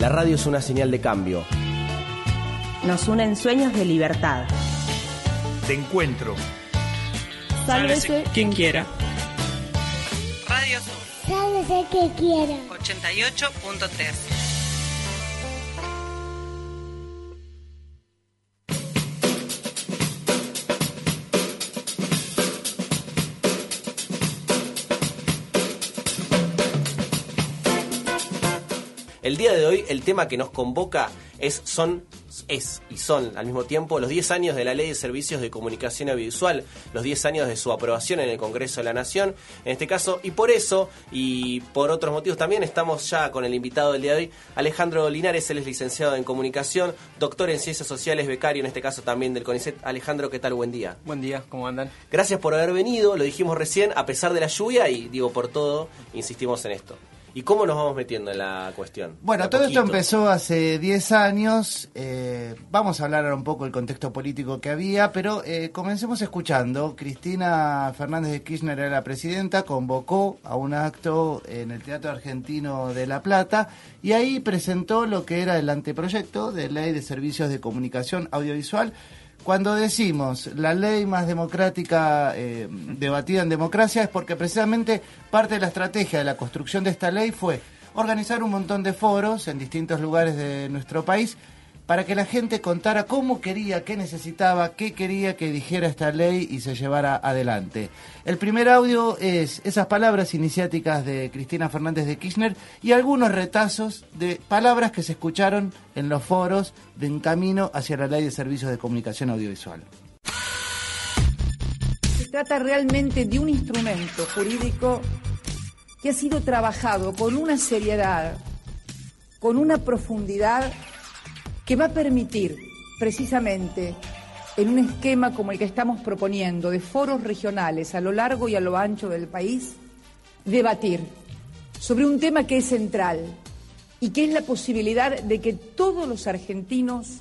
La radio es una señal de cambio. Nos unen sueños de libertad. De encuentro. Sálvese quien quiera. Radio Sur. Sálvese quien quiera. 88.3. El día de hoy el tema que nos convoca es son es y son al mismo tiempo los 10 años de la Ley de Servicios de Comunicación Audiovisual, los 10 años de su aprobación en el Congreso de la Nación, en este caso, y por eso, y por otros motivos también, estamos ya con el invitado del día de hoy, Alejandro Linares, él es licenciado en Comunicación, doctor en Ciencias Sociales, becario en este caso también del CONICET. Alejandro, ¿qué tal? Buen día. Buen día, ¿cómo andan? Gracias por haber venido, lo dijimos recién, a pesar de la lluvia, y digo por todo, insistimos en esto. ¿Y cómo nos vamos metiendo en la cuestión? Bueno, todo esto empezó hace 10 años. eh, vamos a hablar ahora un poco del contexto político que había, pero eh, comencemos escuchando. Cristina Fernández de Kirchner era la presidenta, convocó a un acto en el Teatro Argentino de La Plata y ahí presentó lo que era el anteproyecto de ley de servicios de comunicación audiovisual. Cuando decimos la ley más democrática eh, debatida en democracia es porque precisamente parte de la estrategia de la construcción de esta ley fue organizar un montón de foros en distintos lugares de nuestro país para que la gente contara cómo quería, qué necesitaba, qué quería que dijera esta ley y se llevara adelante. El primer audio es esas palabras iniciáticas de Cristina Fernández de Kirchner y algunos retazos de palabras que se escucharon en los foros de en camino hacia la ley de servicios de comunicación audiovisual. Se trata realmente de un instrumento jurídico que ha sido trabajado con una seriedad, con una profundidad que va a permitir precisamente en un esquema como el que estamos proponiendo de foros regionales a lo largo y a lo ancho del país, debatir sobre un tema que es central y que es la posibilidad de que todos los argentinos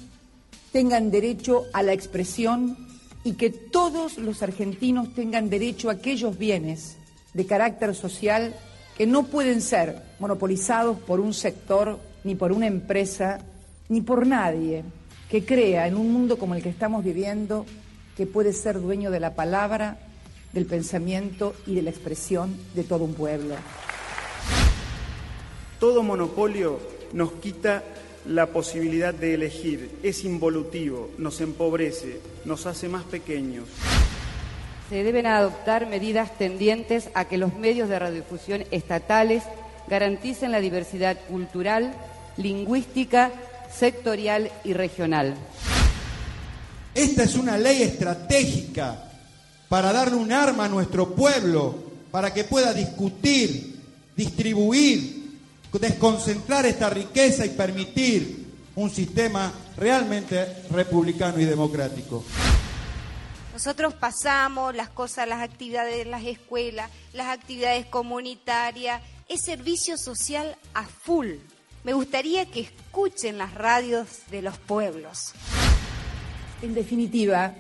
tengan derecho a la expresión y que todos los argentinos tengan derecho a aquellos bienes de carácter social que no pueden ser monopolizados por un sector, ni por una empresa, ni por nadie que crea en un mundo como el que estamos viviendo que puede ser dueño de la palabra, del pensamiento y de la expresión de todo un pueblo. Todo monopolio nos quita la posibilidad de elegir, es involutivo, nos empobrece, nos hace más pequeños. Se deben adoptar medidas tendientes a que los medios de radiodifusión estatales garanticen la diversidad cultural, lingüística, sectorial y regional. Esta es una ley estratégica para darle un arma a nuestro pueblo, para que pueda discutir, distribuir, desconcentrar esta riqueza y permitir un sistema realmente republicano y democrático. Nosotros pasamos las cosas, las actividades de las escuelas, las actividades comunitarias, es servicio social a full. Me gustaría que escuchen las radios de los pueblos. En definitiva,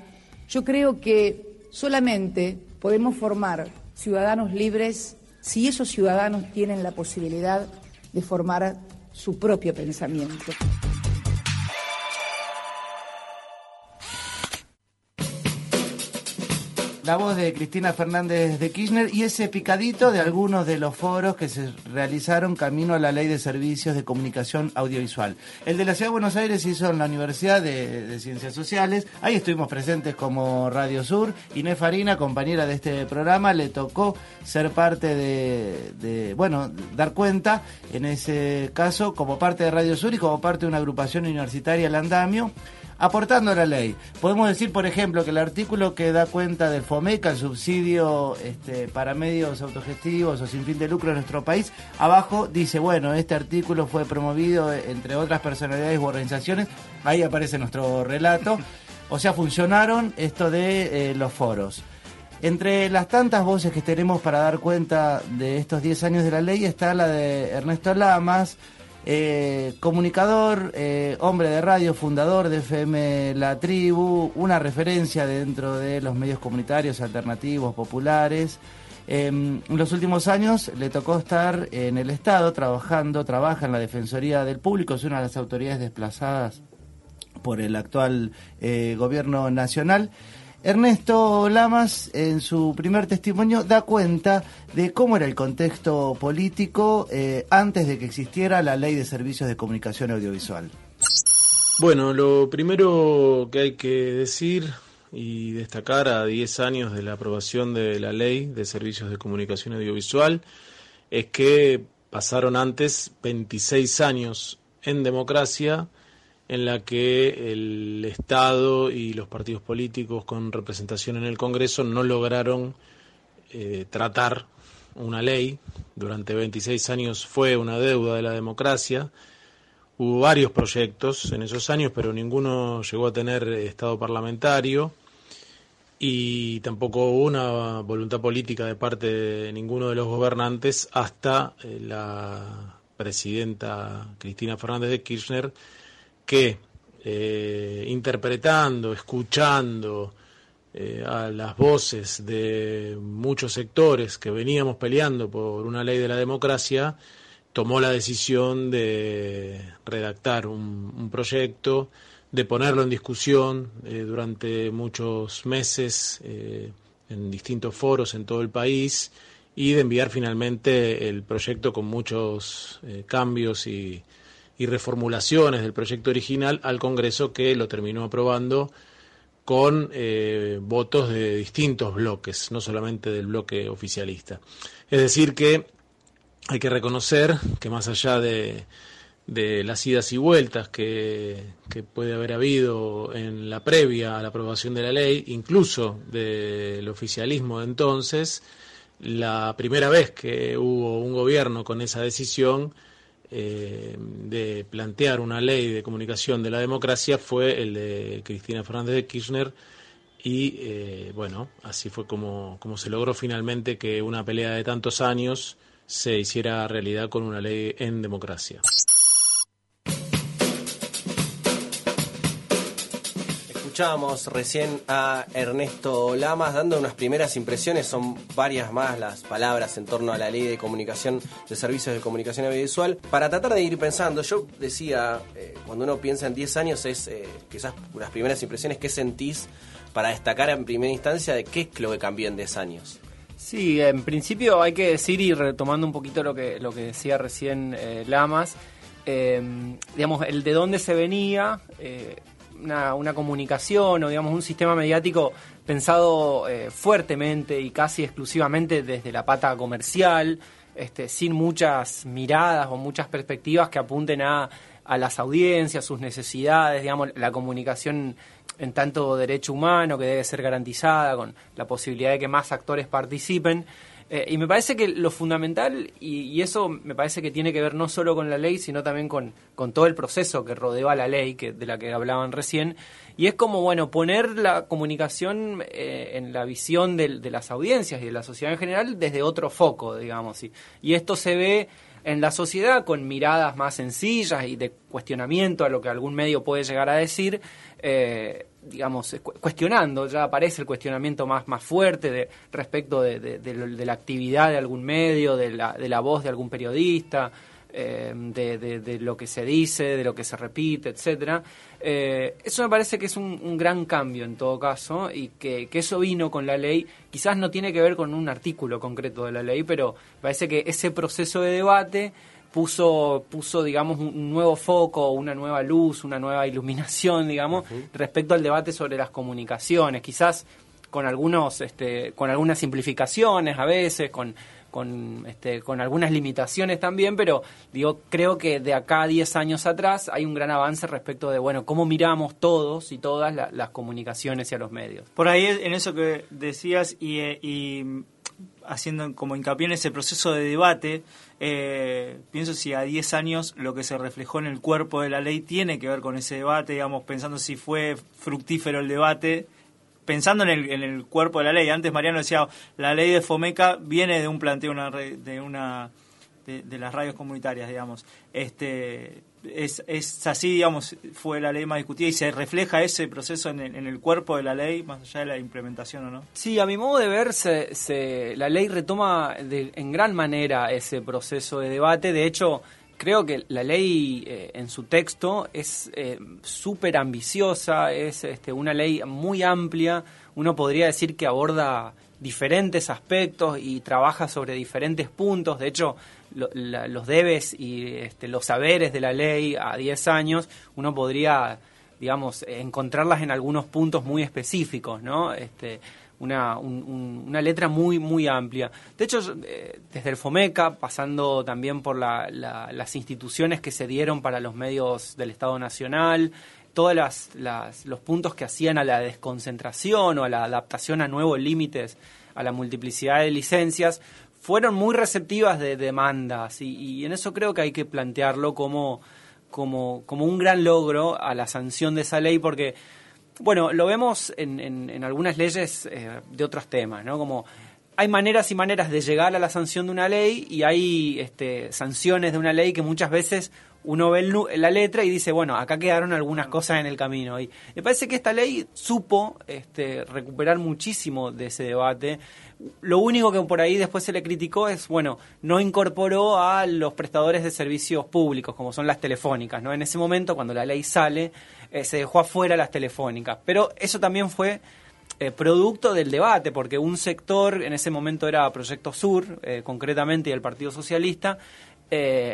yo creo que solamente podemos formar ciudadanos libres si esos ciudadanos tienen la posibilidad de formar su propio pensamiento. La voz de Cristina Fernández de Kirchner y ese picadito de algunos de los foros que se realizaron camino a la ley de servicios de comunicación audiovisual. El de la Ciudad de Buenos Aires se hizo en la Universidad de, Ciencias Sociales. Ahí estuvimos presentes como Radio Sur. Inés Farina, compañera de este programa, le tocó ser parte de, de, bueno, dar cuenta, en ese caso, como parte de Radio Sur y como parte de una agrupación universitaria, el Andamio aportando a la ley. Podemos decir, por ejemplo, que el artículo que da cuenta del FOMECA, el subsidio este, para medios autogestivos o sin fin de lucro en nuestro país, abajo dice, bueno, este artículo fue promovido entre otras personalidades u organizaciones, ahí aparece nuestro relato, o sea, funcionaron esto de eh, los foros. Entre las tantas voces que tenemos para dar cuenta de estos 10 años de la ley está la de Ernesto Lamas, eh, comunicador, eh, hombre de radio, fundador de FM La Tribu, una referencia dentro de los medios comunitarios alternativos, populares. en los últimos años le tocó estar en el Estado trabajando, trabaja en la Defensoría del Público, es una de las autoridades desplazadas por el actual eh, gobierno nacional. Ernesto Lamas, en su primer testimonio, da cuenta de cómo era el contexto político eh, antes de que existiera la ley de servicios de comunicación audiovisual. Bueno, lo primero que hay que decir y destacar a 10 años de la aprobación de la ley de servicios de comunicación audiovisual es que pasaron antes 26 años en democracia en la que el Estado y los partidos políticos con representación en el Congreso no lograron eh, tratar una ley. Durante 26 años fue una deuda de la democracia. Hubo varios proyectos en esos años, pero ninguno llegó a tener Estado parlamentario y tampoco hubo una voluntad política de parte de ninguno de los gobernantes hasta eh, la presidenta Cristina Fernández de Kirchner que eh, interpretando, escuchando eh, a las voces de muchos sectores que veníamos peleando por una ley de la democracia, tomó la decisión de redactar un, proyecto, de ponerlo en discusión eh, durante muchos meses en distintos foros en todo el país y de enviar finalmente el proyecto con muchos cambios y, y reformulaciones del proyecto original al Congreso que lo terminó aprobando con eh, votos de distintos bloques, no solamente del bloque oficialista. Es decir, que hay que reconocer que más allá de, de las idas y vueltas que, que, puede haber habido en la previa a la aprobación de la ley, incluso del oficialismo de entonces, la primera vez que hubo un gobierno con esa decisión eh, de plantear una ley de comunicación de la democracia fue el de Cristina Fernández de Kirchner y eh, bueno, así fue como, como se logró finalmente que una pelea de tantos años se hiciera realidad con una ley en democracia. Escuchábamos recién a Ernesto Lamas dando unas primeras impresiones, son varias más las palabras en torno a la ley de comunicación, de servicios de comunicación audiovisual. Para tratar de ir pensando, yo decía, eh, cuando uno piensa en 10 años, es eh, quizás las primeras impresiones, ¿qué sentís para destacar en primera instancia de qué es lo que cambió en 10 años? Sí, en principio hay que decir, y retomando un poquito lo que, lo que decía recién eh, Lamas, digamos, el de dónde se venía, una, comunicación o digamos un sistema mediático pensado eh, fuertemente y casi exclusivamente desde la pata comercial, este, sin muchas miradas o muchas perspectivas que apunten a, a las audiencias, sus necesidades, digamos, la comunicación en tanto derecho humano que debe ser garantizada con la posibilidad de que más actores participen. Eh, y me parece que lo fundamental, y, eso me parece que tiene que ver no solo con la ley, sino también con, con todo el proceso que rodeó a la ley, que, de la que hablaban recién, y es como, bueno, poner la comunicación eh, en la visión de, de, las audiencias y de la sociedad en general desde otro foco, digamos. Y, y esto se ve en la sociedad con miradas más sencillas y de cuestionamiento a lo que algún medio puede llegar a decir, eh, digamos, cuestionando, ya aparece el cuestionamiento más, más fuerte de, respecto de, de, la actividad de algún medio, de la, de la voz de algún periodista, eh, de, lo que se dice, de lo que se repite, etcétera. Eh, eso me parece que es un, gran cambio en todo caso y que, eso vino con la ley. Quizás no tiene que ver con un artículo concreto de la ley, pero parece que ese proceso de debate puso, puso digamos, un nuevo foco, una nueva luz, una nueva iluminación, digamos, respecto al debate sobre las comunicaciones. Quizás con algunos, este, con algunas simplificaciones a veces, con con, este, con algunas limitaciones también, pero digo, creo que de acá a 10 años atrás hay un gran avance respecto de, bueno, cómo miramos todos y todas las comunicaciones y a los medios. Por ahí en eso que decías y, y haciendo como hincapié en ese proceso de debate, eh, pienso si a 10 años lo que se reflejó en el cuerpo de la ley tiene que ver con ese debate, digamos, pensando si fue fructífero el debate pensando en el, en el cuerpo de la ley. Antes Mariano decía, la ley de Fomeca viene de un planteo una, de una de, las radios comunitarias, digamos. Este, es, así, digamos, fue la ley más discutida y se refleja ese proceso en el, cuerpo de la ley, más allá de la implementación o no. Sí, a mi modo de ver, se, la ley retoma en gran manera ese proceso de debate. De hecho, creo que la ley eh, en su texto es eh, súper ambiciosa, es este, una ley muy amplia. Uno podría decir que aborda diferentes aspectos y trabaja sobre diferentes puntos. De hecho, los debes y este, los saberes de la ley a 10 años, uno podría digamos, encontrarlas en algunos puntos muy específicos, ¿no? Este, una, un- un- una letra muy, muy amplia. De hecho, eh, desde el FOMECA, pasando también por la- la- las instituciones que se dieron para los medios del Estado Nacional, todos las- los puntos que hacían a la desconcentración o a la adaptación a nuevos límites, a la multiplicidad de licencias, fueron muy receptivas de demandas y, y en eso creo que hay que plantearlo como, como, como un gran logro a la sanción de esa ley porque, bueno, lo vemos en, en- en algunas leyes eh, de otros temas, ¿no? Como hay maneras y maneras de llegar a la sanción de una ley y hay este, sanciones de una ley que muchas veces uno ve la letra y dice, bueno, acá quedaron algunas cosas en el camino. Y me parece que esta ley supo este, recuperar muchísimo de ese debate. Lo único que por ahí después se le criticó es, bueno, no incorporó a los prestadores de servicios públicos, como son las telefónicas, ¿no? En ese momento, cuando la ley sale, eh, se dejó afuera las telefónicas. Pero eso también fue eh, producto del debate, porque un sector, en ese momento era Proyecto Sur, eh, concretamente, y el Partido Socialista,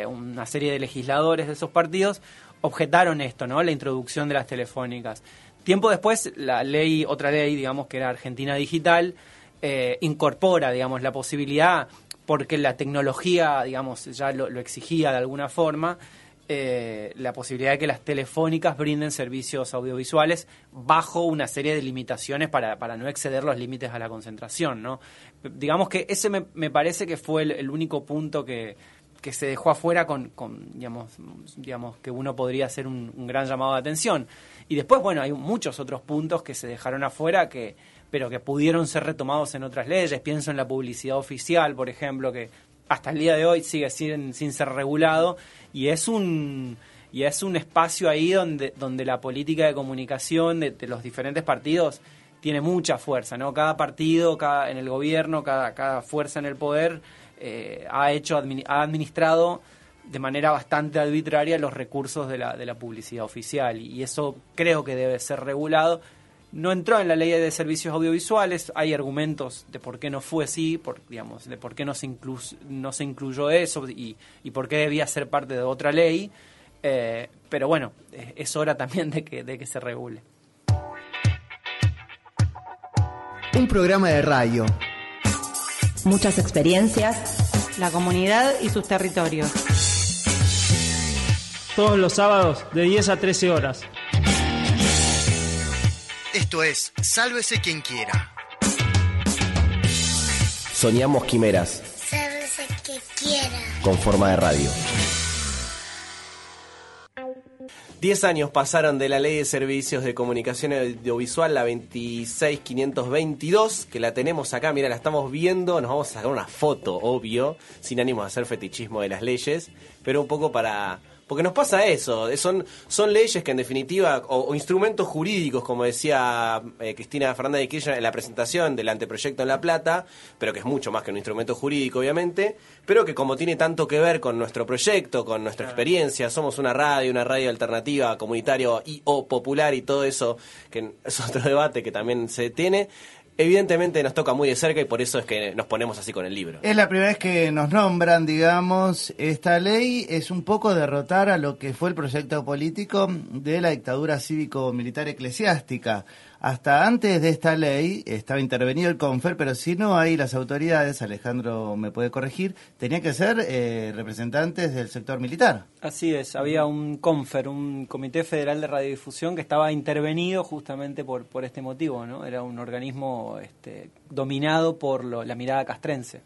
una serie de legisladores de esos partidos objetaron esto, ¿no? La introducción de las telefónicas. Tiempo después, la ley, otra ley, digamos, que era Argentina Digital, eh, incorpora, digamos, la posibilidad, porque la tecnología, digamos, ya lo, exigía de alguna forma, eh, la posibilidad de que las telefónicas brinden servicios audiovisuales bajo una serie de limitaciones para, para no exceder los límites a la concentración, ¿no? Digamos que ese me, parece que fue el, único punto que, se dejó afuera con, con, digamos, digamos que uno podría hacer un gran llamado de atención. Y después, bueno, hay muchos otros puntos que se dejaron afuera que pero que pudieron ser retomados en otras leyes. Pienso en la publicidad oficial, por ejemplo, que hasta el día de hoy sigue sin, sin ser regulado y es un y es un espacio ahí donde donde la política de comunicación de, los diferentes partidos tiene mucha fuerza, ¿no? Cada partido, cada en el gobierno, cada cada fuerza en el poder eh, ha hecho ha administrado de manera bastante arbitraria los recursos de la, de la publicidad oficial y eso creo que debe ser regulado. No entró en la ley de servicios audiovisuales, hay argumentos de por qué no fue así, por, digamos, de por qué no se, inclus- no se incluyó eso y, y por qué debía ser parte de otra ley, eh, pero bueno, es hora también de que, de que se regule. Un programa de radio. Muchas experiencias. La comunidad y sus territorios. Todos los sábados de 10 a 13 horas. Esto es Sálvese quien quiera. Soñamos quimeras Sálvese que quiera. con forma de radio. Diez años pasaron de la Ley de Servicios de Comunicación Audiovisual, la 26522, que la tenemos acá, mira, la estamos viendo, nos vamos a sacar una foto, obvio, sin ánimo de hacer fetichismo de las leyes, pero un poco para... Porque nos pasa eso, eh, son, son leyes que en definitiva, o, o instrumentos jurídicos, como decía eh, Cristina Fernández de Kirchner en la presentación del anteproyecto en La Plata, pero que es mucho más que un instrumento jurídico, obviamente, pero que como tiene tanto que ver con nuestro proyecto, con nuestra experiencia, somos una radio, una radio alternativa, comunitaria y o popular y todo eso, que es otro debate que también se tiene, evidentemente nos toca muy de cerca y por eso es que nos ponemos así con el libro. Es la primera vez que nos nombran, digamos, esta ley es un poco derrotar a lo que fue el proyecto político de la dictadura cívico-militar eclesiástica. Hasta antes de esta ley estaba intervenido el CONFER, pero si no hay las autoridades, Alejandro me puede corregir, tenían que ser eh, representantes del sector militar. Así es, había un CONFER, un Comité Federal de Radiodifusión que estaba intervenido justamente por, por este motivo, ¿no? Era un organismo este, dominado por lo- la mirada castrense.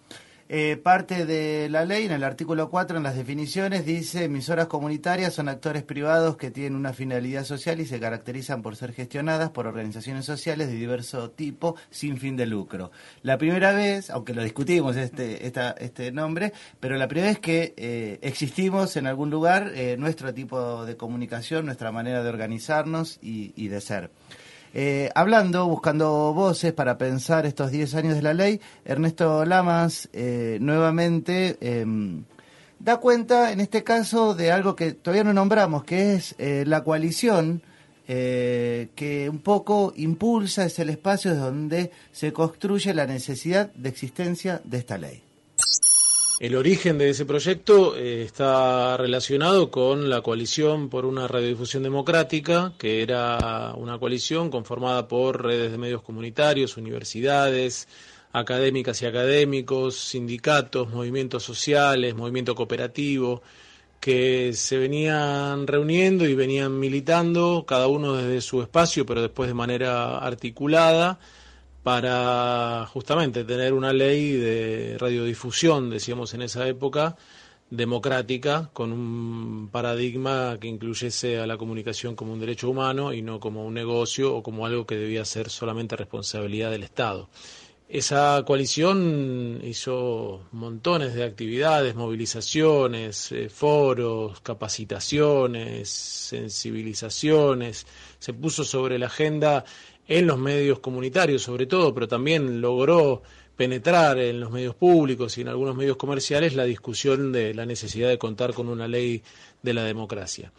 Eh, parte de la ley, en el artículo 4, en las definiciones, dice emisoras comunitarias son actores privados que tienen una finalidad social y se caracterizan por ser gestionadas por organizaciones sociales de diverso tipo sin fin de lucro. La primera vez, aunque lo discutimos este, esta, este nombre, pero la primera vez que eh, existimos en algún lugar eh, nuestro tipo de comunicación, nuestra manera de organizarnos y, y de ser. Eh, hablando, buscando voces para pensar estos 10 años de la ley, Ernesto Lamas eh, nuevamente em, da cuenta, en este caso, de algo que todavía no nombramos, que es eh, la coalición que un poco impulsa, es el espacio donde se construye la necesidad de existencia de esta ley. El origen de ese proyecto eh, está relacionado con la coalición por una radiodifusión democrática, que era una coalición conformada por redes de medios comunitarios, universidades, académicas y académicos, sindicatos, movimientos sociales, movimiento cooperativo, que se venían reuniendo y venían militando, cada uno desde su espacio, pero después de manera articulada para justamente tener una ley de radiodifusión, decíamos en esa época, democrática, con un paradigma que incluyese a la comunicación como un derecho humano y no como un negocio o como algo que debía ser solamente responsabilidad del Estado. Esa coalición hizo montones de actividades, movilizaciones, eh, foros, capacitaciones, sensibilizaciones, se puso sobre la agenda en los medios comunitarios sobre todo, pero también logró penetrar en los medios públicos y en algunos medios comerciales la discusión de la necesidad de contar con una ley de la democracia.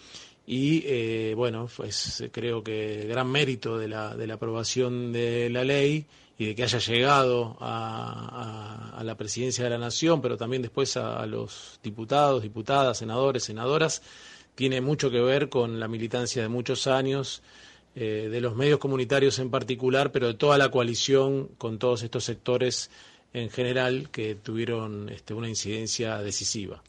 Y eh, bueno, pues creo que gran mérito de la, de la aprobación de la ley y de que haya llegado a, a, la presidencia de la Nación, pero también después a los diputados, diputadas, senadores, senadoras, tiene mucho que ver con la militancia de muchos años eh, de los medios comunitarios en particular, pero de toda la coalición con todos estos sectores en general que tuvieron este, una incidencia decisiva.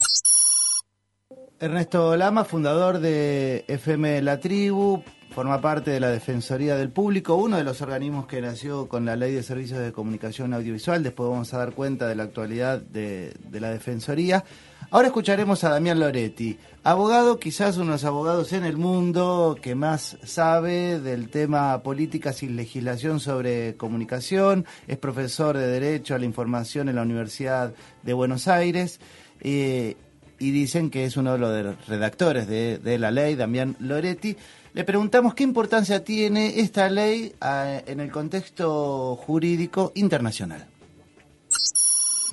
Ernesto Lama, fundador de FM La Tribu, forma parte de la Defensoría del Público, uno de los organismos que nació con la Ley de Servicios de Comunicación Audiovisual. Después vamos a dar cuenta de la actualidad de, de la Defensoría. Ahora escucharemos a Damián Loretti, abogado, quizás uno de los abogados en el mundo que más sabe del tema políticas y legislación sobre comunicación, es profesor de Derecho a la Información en la Universidad de Buenos Aires. Eh, y dicen que es uno de los redactores de, la ley, Damián Loretti. Le preguntamos qué importancia tiene esta ley ah, en el contexto jurídico internacional.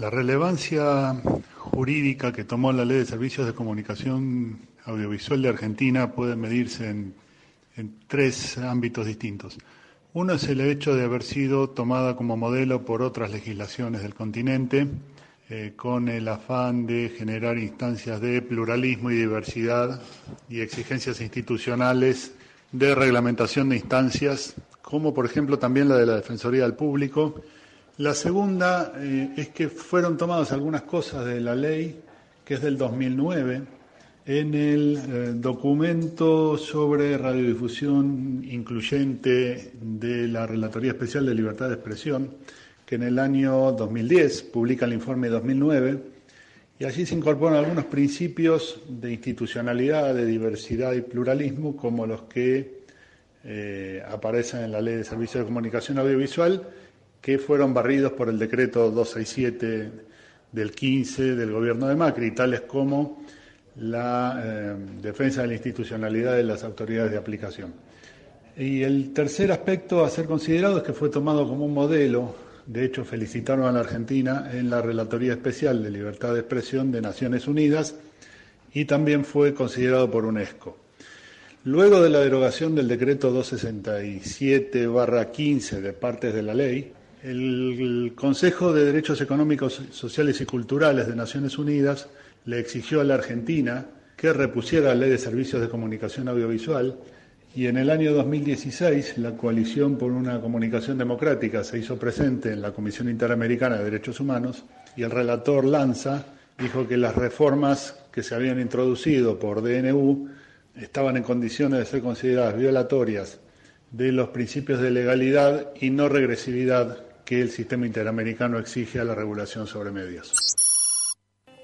La relevancia jurídica que tomó la Ley de Servicios de Comunicación Audiovisual de Argentina puede medirse en, en, tres ámbitos distintos. Uno es el hecho de haber sido tomada como modelo por otras legislaciones del continente, eh, con el afán de generar instancias de pluralismo y diversidad y exigencias institucionales de reglamentación de instancias, como por ejemplo también la de la Defensoría del Público, la segunda eh, es que fueron tomadas algunas cosas de la ley, que es del 2009, en el eh, documento sobre radiodifusión incluyente de la Relatoría Especial de Libertad de Expresión, que en el año 2010 publica el informe 2009, y allí se incorporan algunos principios de institucionalidad, de diversidad y pluralismo, como los que eh, aparecen en la Ley de Servicios de Comunicación Audiovisual que fueron barridos por el decreto 267 del 15 del gobierno de Macri, tales como la eh, defensa de la institucionalidad de las autoridades de aplicación. Y el tercer aspecto a ser considerado es que fue tomado como un modelo, de hecho felicitaron a la Argentina en la Relatoría Especial de Libertad de Expresión de Naciones Unidas y también fue considerado por UNESCO. Luego de la derogación del decreto 267-15 de partes de la ley, el Consejo de Derechos Económicos, Sociales y Culturales de Naciones Unidas le exigió a la Argentina que repusiera la Ley de Servicios de Comunicación Audiovisual y en el año 2016 la Coalición por una Comunicación Democrática se hizo presente en la Comisión Interamericana de Derechos Humanos y el relator Lanza dijo que las reformas que se habían introducido por DNU estaban en condiciones de ser consideradas violatorias de los principios de legalidad y no regresividad que el sistema interamericano exige a la regulación sobre medios.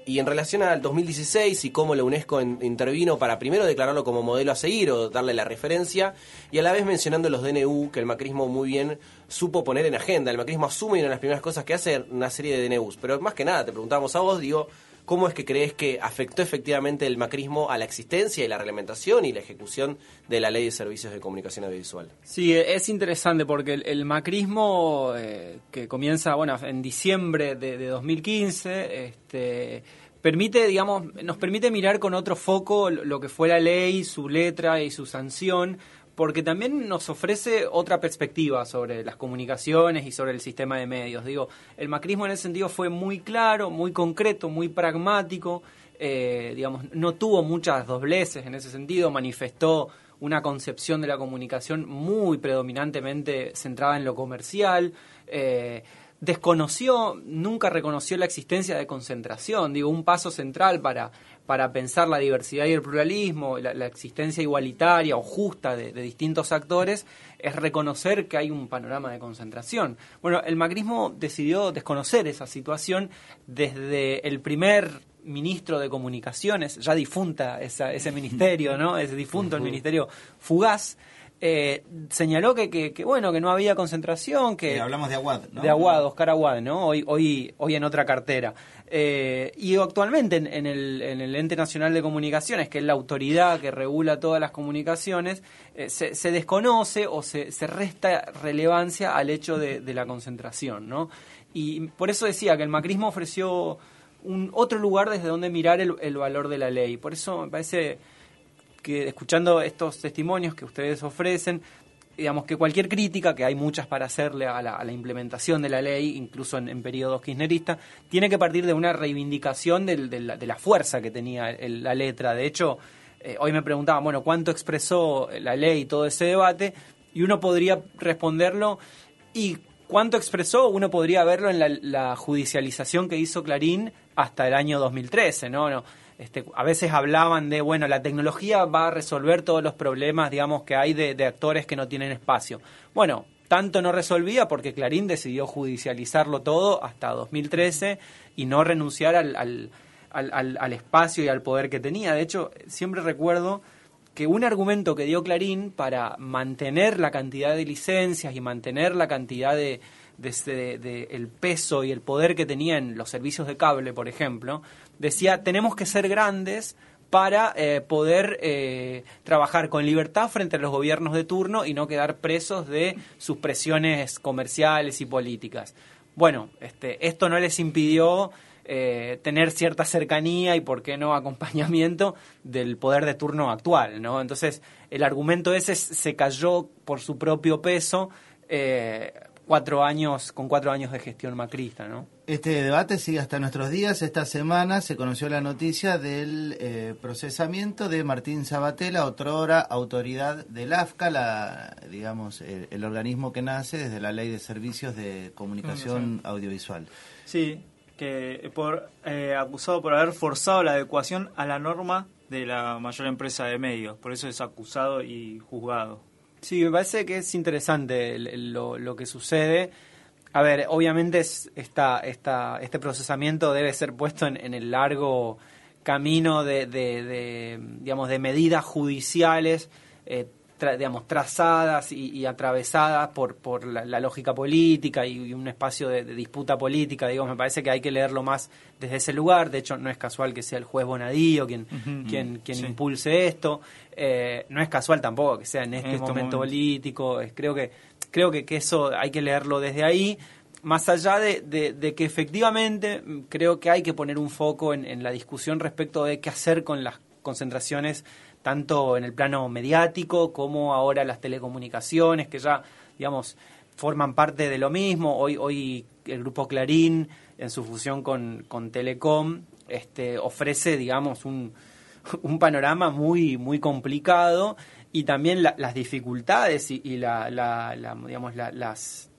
y en relación al 2016 y cómo la UNESCO intervino para primero declararlo como modelo a seguir o darle la referencia, y a la vez mencionando los DNU, que el macrismo muy bien supo poner en agenda. El macrismo asume una de las primeras cosas que hace una serie de DNUs. Pero más que nada, te preguntamos a vos, digo, ¿cómo es que crees que afectó efectivamente el macrismo a la existencia y la reglamentación y la ejecución de la Ley de Servicios de Comunicación Audiovisual? Sí, es interesante porque el, macrismo eh, que comienza bueno en diciembre de, de 2015 este, permite digamos nos permite mirar con otro foco lo que fue la ley, su letra y su sanción porque también nos ofrece otra perspectiva sobre las comunicaciones y sobre el sistema de medios. Digo, el macrismo en ese sentido fue muy claro, muy concreto, muy pragmático, eh, digamos, no tuvo muchas dobleces en ese sentido, manifestó una concepción de la comunicación muy predominantemente centrada en lo comercial, eh, desconoció, nunca reconoció la existencia de concentración, digo, un paso central para, para pensar la diversidad y el pluralismo, la, la existencia igualitaria o justa de, de distintos actores, es reconocer que hay un panorama de concentración. Bueno, el macrismo decidió desconocer esa situación desde el primer ministro de comunicaciones, ya difunta esa- ese ministerio, ¿no? Es difunto el ministerio Fugaz, eh, señaló que, que, que, bueno, que no había concentración, que Eh, hablamos de Aguad, ¿no? de Aguad, Oscar Aguad, ¿no? Hoy, hoy, hoy en otra cartera. Eh, y actualmente en, en el, en el Ente Nacional de Comunicaciones, que es la autoridad que regula todas las comunicaciones, se, se desconoce o se, se resta relevancia al hecho de, de la concentración, ¿no? Y por eso decía que el macrismo ofreció un otro lugar desde donde mirar el, el valor de la ley. Por eso me parece que escuchando estos testimonios que ustedes ofrecen, digamos que cualquier crítica, que hay muchas para hacerle a la, a la implementación de la ley, incluso en, periodos kirchneristas, tiene que partir de una reivindicación del- de, la, de la fuerza que tenía el- la letra. De hecho, eh, hoy me preguntaban, bueno, ¿cuánto expresó la ley todo ese debate? Y uno podría responderlo, y cuánto expresó, uno podría verlo en la, la judicialización que hizo Clarín hasta el año 2013, ¿no? no este, a veces hablaban de, bueno, la tecnología va a resolver todos los problemas, digamos, que hay de, de actores que no tienen espacio. Bueno, tanto no resolvía porque Clarín decidió judicializarlo todo hasta 2013 y no renunciar al, al, al- al- espacio y al poder que tenía. De hecho, siempre recuerdo que un argumento que dio Clarín para mantener la cantidad de licencias y mantener la cantidad de, de, el peso y el poder que tenían los servicios de cable, por ejemplo, decía tenemos que ser grandes para eh, poder eh, trabajar con libertad frente a los gobiernos de turno y no quedar presos de sus presiones comerciales y políticas. Bueno, este, esto no les impidió eh, tener cierta cercanía y, por qué no, acompañamiento del poder de turno actual, ¿no? Entonces, el argumento ese se cayó por su propio peso cuatro años, con cuatro años de gestión macrista, ¿no? Este debate sigue hasta nuestros días. Esta semana se conoció la noticia del eh, procesamiento de Martín Sabatella, otrora autoridad del AFCA, la, digamos, el, el organismo que nace desde la Ley de Servicios de Comunicación Audiovisual. Sí, que por eh, acusado por haber forzado la adecuación a la norma de la mayor empresa de medios. Por eso es acusado y juzgado. Sí, me parece que es interesante lo que sucede. A ver, obviamente es esta, esta, este procesamiento debe ser puesto en, en el largo camino de, de- de, digamos, de medidas judiciales, eh, tra- digamos, trazadas y, y atravesadas por, por la, la lógica política y, y un espacio de, de disputa política. Digo, me parece que hay que leerlo más desde ese lugar. De hecho, no es casual que sea el juez Bonadío quien, quien, quien Sí. impulse esto. Eh, no es casual tampoco que sea en este, En este momento momento. político. Es- creo que creo que, que eso hay que leerlo desde ahí. Más allá de, de- que efectivamente mm, creo que hay que poner un foco en, en la discusión respecto de qué hacer con las concentraciones, tanto en el plano mediático como ahora las telecomunicaciones, que ya, digamos, forman parte de lo mismo. Hoy, hoy el grupo Clarín, en su fusión con, con Telecom, este, ofrece, digamos, un, un panorama muy, muy complicado y también la- las dificultades y, la, la- la, digamos, la- las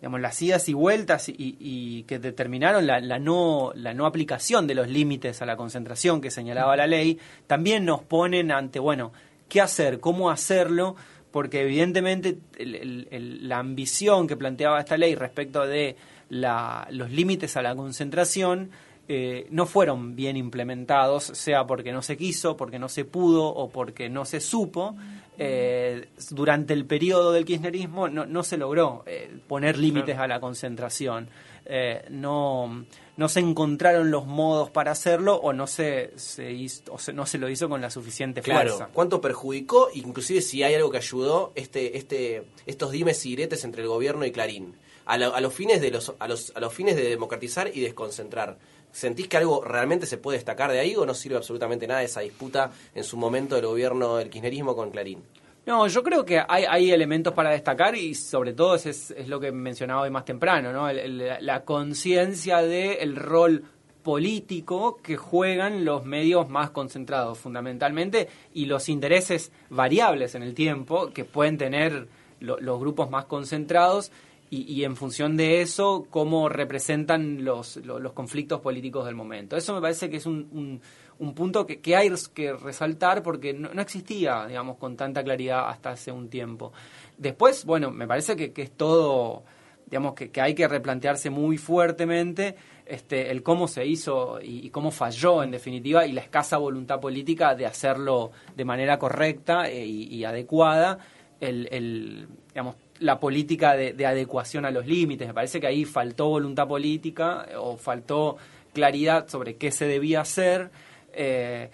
digamos, las idas y vueltas y, y que determinaron la, la no, la no aplicación de los límites a la concentración que señalaba la ley, también nos ponen ante, bueno, qué hacer, cómo hacerlo, porque evidentemente el- la ambición que planteaba esta ley respecto de la- los límites a la concentración eh, no fueron bien implementados, sea porque no se quiso, porque no se pudo o porque no se supo. Eh, durante el periodo del kirchnerismo no, no se logró eh, poner límites a la concentración. Eh, no, no se encontraron los modos para hacerlo o no se, se hizo, o se- no se lo hizo con la suficiente Claro, fuerza. cuánto perjudicó, inclusive si hay algo que ayudó, este, este, estos dimes y diretes entre el gobierno y Clarín, a, lo- a los fines de los, a los, a los fines de democratizar y desconcentrar. ¿Sentís que algo realmente se puede destacar de ahí o no sirve absolutamente nada esa disputa en su momento del gobierno del kirchnerismo con Clarín? No, yo creo que hay, hay elementos para destacar y sobre todo es, es, lo que mencionaba hoy más temprano, ¿no? La conciencia del rol político que juegan los medios más concentrados fundamentalmente y los intereses variables en el tiempo que pueden tener lo- los grupos más concentrados y, en función de eso cómo representan los, lo- los conflictos políticos del momento. Eso me parece que es un, un- un punto que, que hay que resaltar porque no, existía, digamos, con tanta claridad hasta hace un tiempo. Después, bueno, me parece que, que es todo, digamos, que, que hay que replantearse muy fuertemente este, el cómo se hizo y, cómo falló en definitiva y la escasa voluntad política de hacerlo de manera correcta eh, y, y adecuada, el, el, digamos, la política de, de adecuación a los límites. Me parece que ahí faltó voluntad política eh, o faltó claridad sobre qué se debía hacer, eh,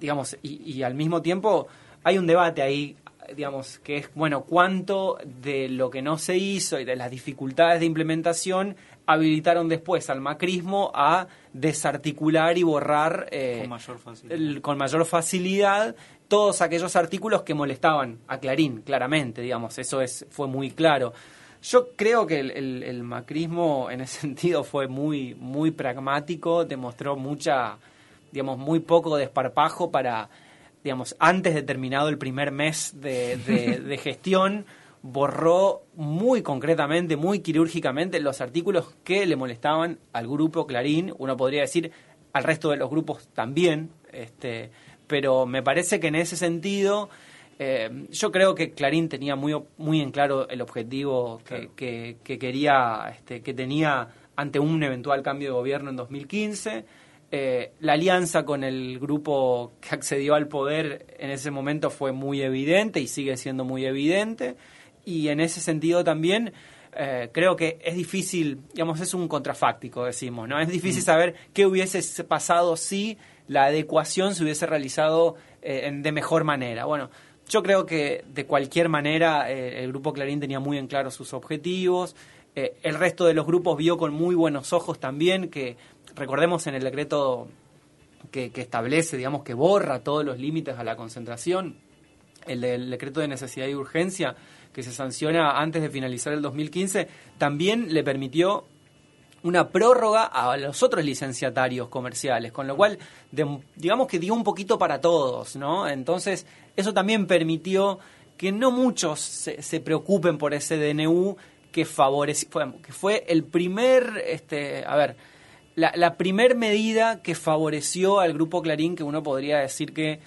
digamos, y, y al mismo tiempo hay un debate ahí, digamos, que es, bueno, cuánto de lo que no se hizo y de las dificultades de implementación habilitaron después al macrismo a desarticular y borrar eh, Con mayor facilidad. el- con mayor facilidad todos aquellos artículos que molestaban a Clarín, claramente, digamos, eso es, fue muy claro. Yo creo que el, el- el macrismo en ese sentido fue muy, muy pragmático, demostró mucha, digamos, muy poco desparpajo para, digamos, antes de terminado el primer mes de, de- de gestión, borró muy concretamente, muy quirúrgicamente los artículos que le molestaban al grupo Clarín, uno podría decir al resto de los grupos también, este, pero me parece que en ese sentido eh, yo creo que Clarín tenía muy, muy en claro el objetivo que, que- que quería, este, que tenía ante un eventual cambio de gobierno en 2015. Eh, la alianza con el grupo que accedió al poder en ese momento fue muy evidente y sigue siendo muy evidente. Y en ese sentido también eh, creo que es difícil, digamos, es un contrafáctico, decimos, ¿no? Es difícil saber qué hubiese pasado si la adecuación se hubiese realizado eh, de mejor manera. Bueno, yo creo que de cualquier manera eh, el grupo Clarín tenía muy en claro sus objetivos. Eh, el resto de los grupos vio con muy buenos ojos también que, recordemos en el decreto que, que establece, digamos, que borra todos los límites a la concentración, el del decreto de necesidad y urgencia que se sanciona antes de finalizar el 2015, también le permitió una prórroga a los otros licenciatarios comerciales, con lo cual, digamos que dio un poquito para todos, ¿no? Entonces, eso también permitió que no muchos se, se preocupen por ese DNU que favoreció, fue, que fue el primer, este, a ver, la, la primer medida que favoreció al grupo Clarín, que uno podría decir que,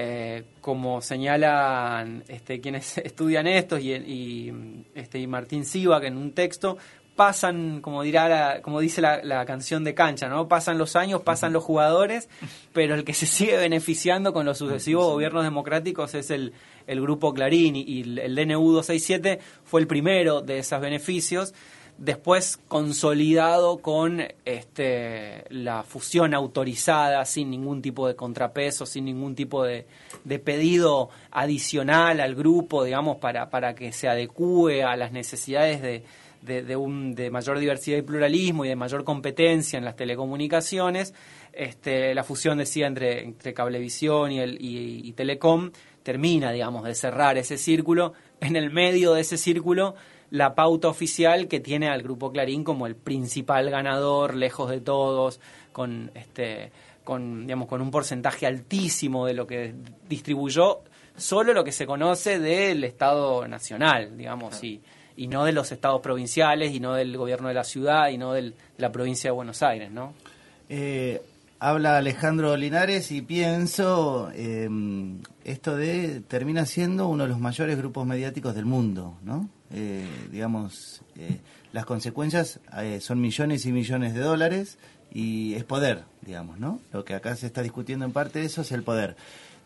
eh, como señalan este, quienes estudian esto y, y, este, y Martín Siva, que en un texto pasan, como dirá la- como dice la, la canción de cancha, ¿no? Pasan los años, pasan los jugadores, pero el que se sigue beneficiando con los sucesivos gobiernos democráticos es el, el grupo Clarín y, y el DNU 267 fue el primero de esos beneficios. Después consolidado con este, la fusión autorizada sin ningún tipo de contrapeso, sin ningún tipo de, de pedido adicional al grupo, digamos, para, para que se adecue a las necesidades de, de, de un, de mayor diversidad y pluralismo y de mayor competencia en las telecomunicaciones. Este, la fusión, decía, entre, entre Cablevisión y, el, y, y Telecom termina, digamos, de cerrar ese círculo. En el medio de ese círculo la pauta oficial que tiene al grupo Clarín como el principal ganador, lejos de todos, con este con digamos con un porcentaje altísimo de lo que distribuyó solo lo que se conoce del Estado nacional, digamos, y, y no de los estados provinciales, y no del gobierno de la ciudad, y no de la provincia de Buenos Aires, ¿no? Eh, habla Alejandro Linares y pienso eh, esto de termina siendo uno de los mayores grupos mediáticos del mundo, ¿no? Eh, digamos, eh, las consecuencias eh, son millones y millones de dólares y es poder, digamos, ¿no? Lo que acá se está discutiendo en parte de eso es el poder.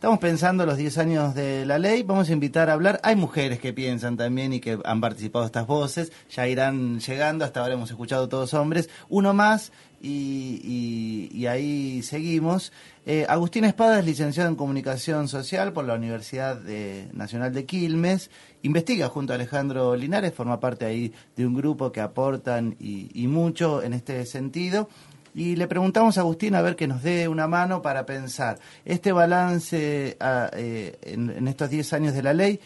Estamos pensando los 10 años de la ley, vamos a invitar a hablar. Hay mujeres que piensan también y que han participado estas voces, ya irán llegando, hasta ahora hemos escuchado todos hombres. Uno más y, ahí seguimos. Eh, Agustín Espada es licenciado en Comunicación Social por la Universidad de- Nacional de Quilmes. Investiga junto a Alejandro Linares, forma parte ahí de un grupo que aportan y mucho en este sentido. Y le preguntamos a Agustín a ver que nos dé una mano para pensar este balance ah, eh, en, estos 10 años de la ley.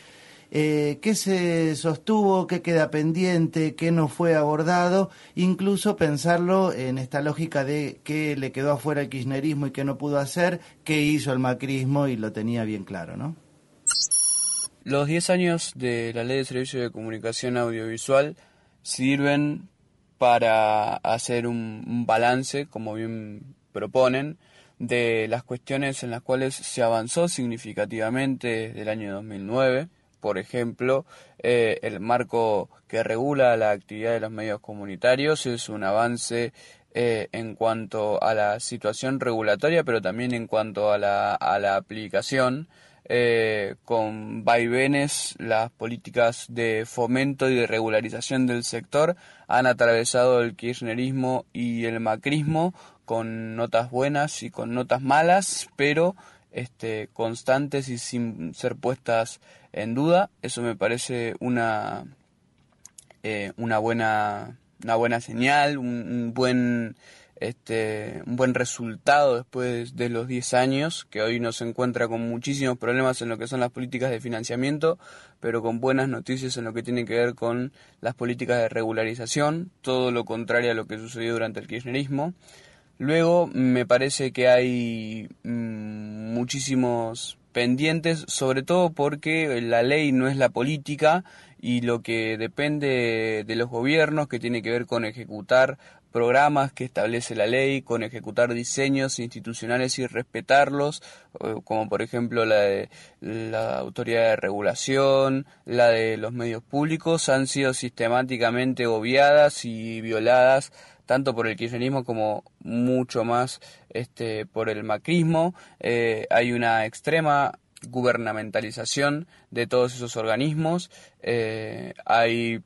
Eh, ¿Qué se sostuvo? ¿Qué queda pendiente? ¿Qué no fue abordado? Incluso pensarlo en esta lógica de qué le quedó afuera el kirchnerismo y qué no pudo hacer, qué hizo el macrismo y lo tenía bien claro, ¿no? Los 10 años de la Ley de Servicios de Comunicación Audiovisual sirven para hacer un, balance, como bien proponen, de las cuestiones en las cuales se avanzó significativamente desde el año 2009. Por ejemplo, eh, el marco que regula la actividad de los medios comunitarios es un avance eh, en cuanto a la situación regulatoria, pero también en cuanto a la, a la aplicación eh, con vaivenes, las políticas de fomento y de regularización del sector han atravesado el kirchnerismo y el macrismo con notas buenas y con notas malas, pero este, constantes y sin ser puestas en duda. Eso me parece una, eh, una buena una buena señal, un, un buen este un buen resultado después de los 10 años, que hoy nos encuentra con muchísimos problemas en lo que son las políticas de financiamiento, pero con buenas noticias en lo que tiene que ver con las políticas de regularización, todo lo contrario a lo que sucedió durante el kirchnerismo. Luego me parece que hay mm, muchísimos pendientes, sobre todo porque la ley no es la política y lo que depende de los gobiernos, que tiene que ver con ejecutar programas que establece la ley, con ejecutar diseños institucionales y respetarlos, eh, como por ejemplo la de la autoridad de regulación, la de los medios públicos, han sido sistemáticamente obviadas y violadas tanto por el kirchnerismo como mucho más este, por el macrismo. Eh, hay una extrema gubernamentalización de todos esos organismos. Eh, hay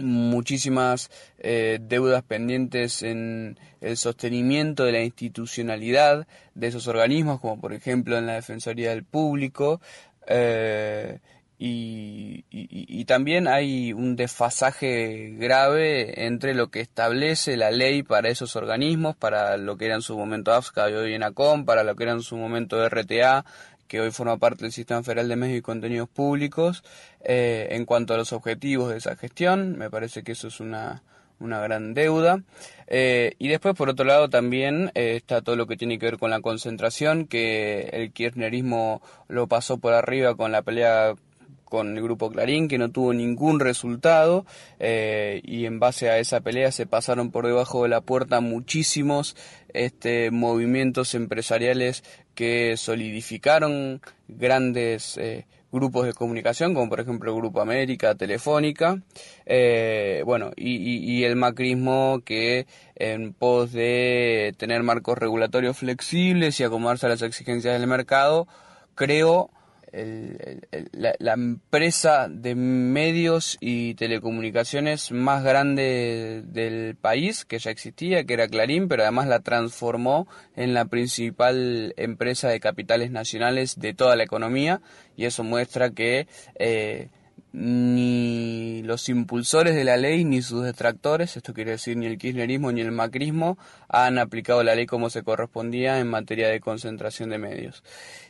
muchísimas eh, deudas pendientes en el sostenimiento de la institucionalidad de esos organismos, como por ejemplo en la Defensoría del Público. eh, y, y- y también hay un desfasaje grave entre lo que establece la ley para esos organismos, para lo que era en su momento AFSCA y hoy ENACOM, para lo que era en su momento RTA, que hoy forma parte del Sistema Federal de Medios y Contenidos Públicos. Eh, en cuanto a los objetivos de esa gestión, me parece que eso es una, una gran deuda. Eh, y después, por otro lado, también eh, está todo lo que tiene que ver con la concentración, que el kirchnerismo lo pasó por arriba con la pelea con el grupo Clarín, que no tuvo ningún resultado, y en base a esa pelea se pasaron por debajo de la puerta muchísimos este, movimientos empresariales que solidificaron grandes eh, grupos de comunicación, como por ejemplo Grupo América, Telefónica, eh, bueno, y, y- y el macrismo que en pos de tener marcos regulatorios flexibles y acomodarse a las exigencias del mercado, creó el- la, la empresa de medios y telecomunicaciones más grande del país, que ya existía, que era Clarín, pero además la transformó en la principal empresa de capitales nacionales de toda la economía, y eso muestra que eh, ni los impulsores de la ley ni sus detractores, esto quiere decir ni el kirchnerismo ni el macrismo, han aplicado la ley como se correspondía en materia de concentración de medios.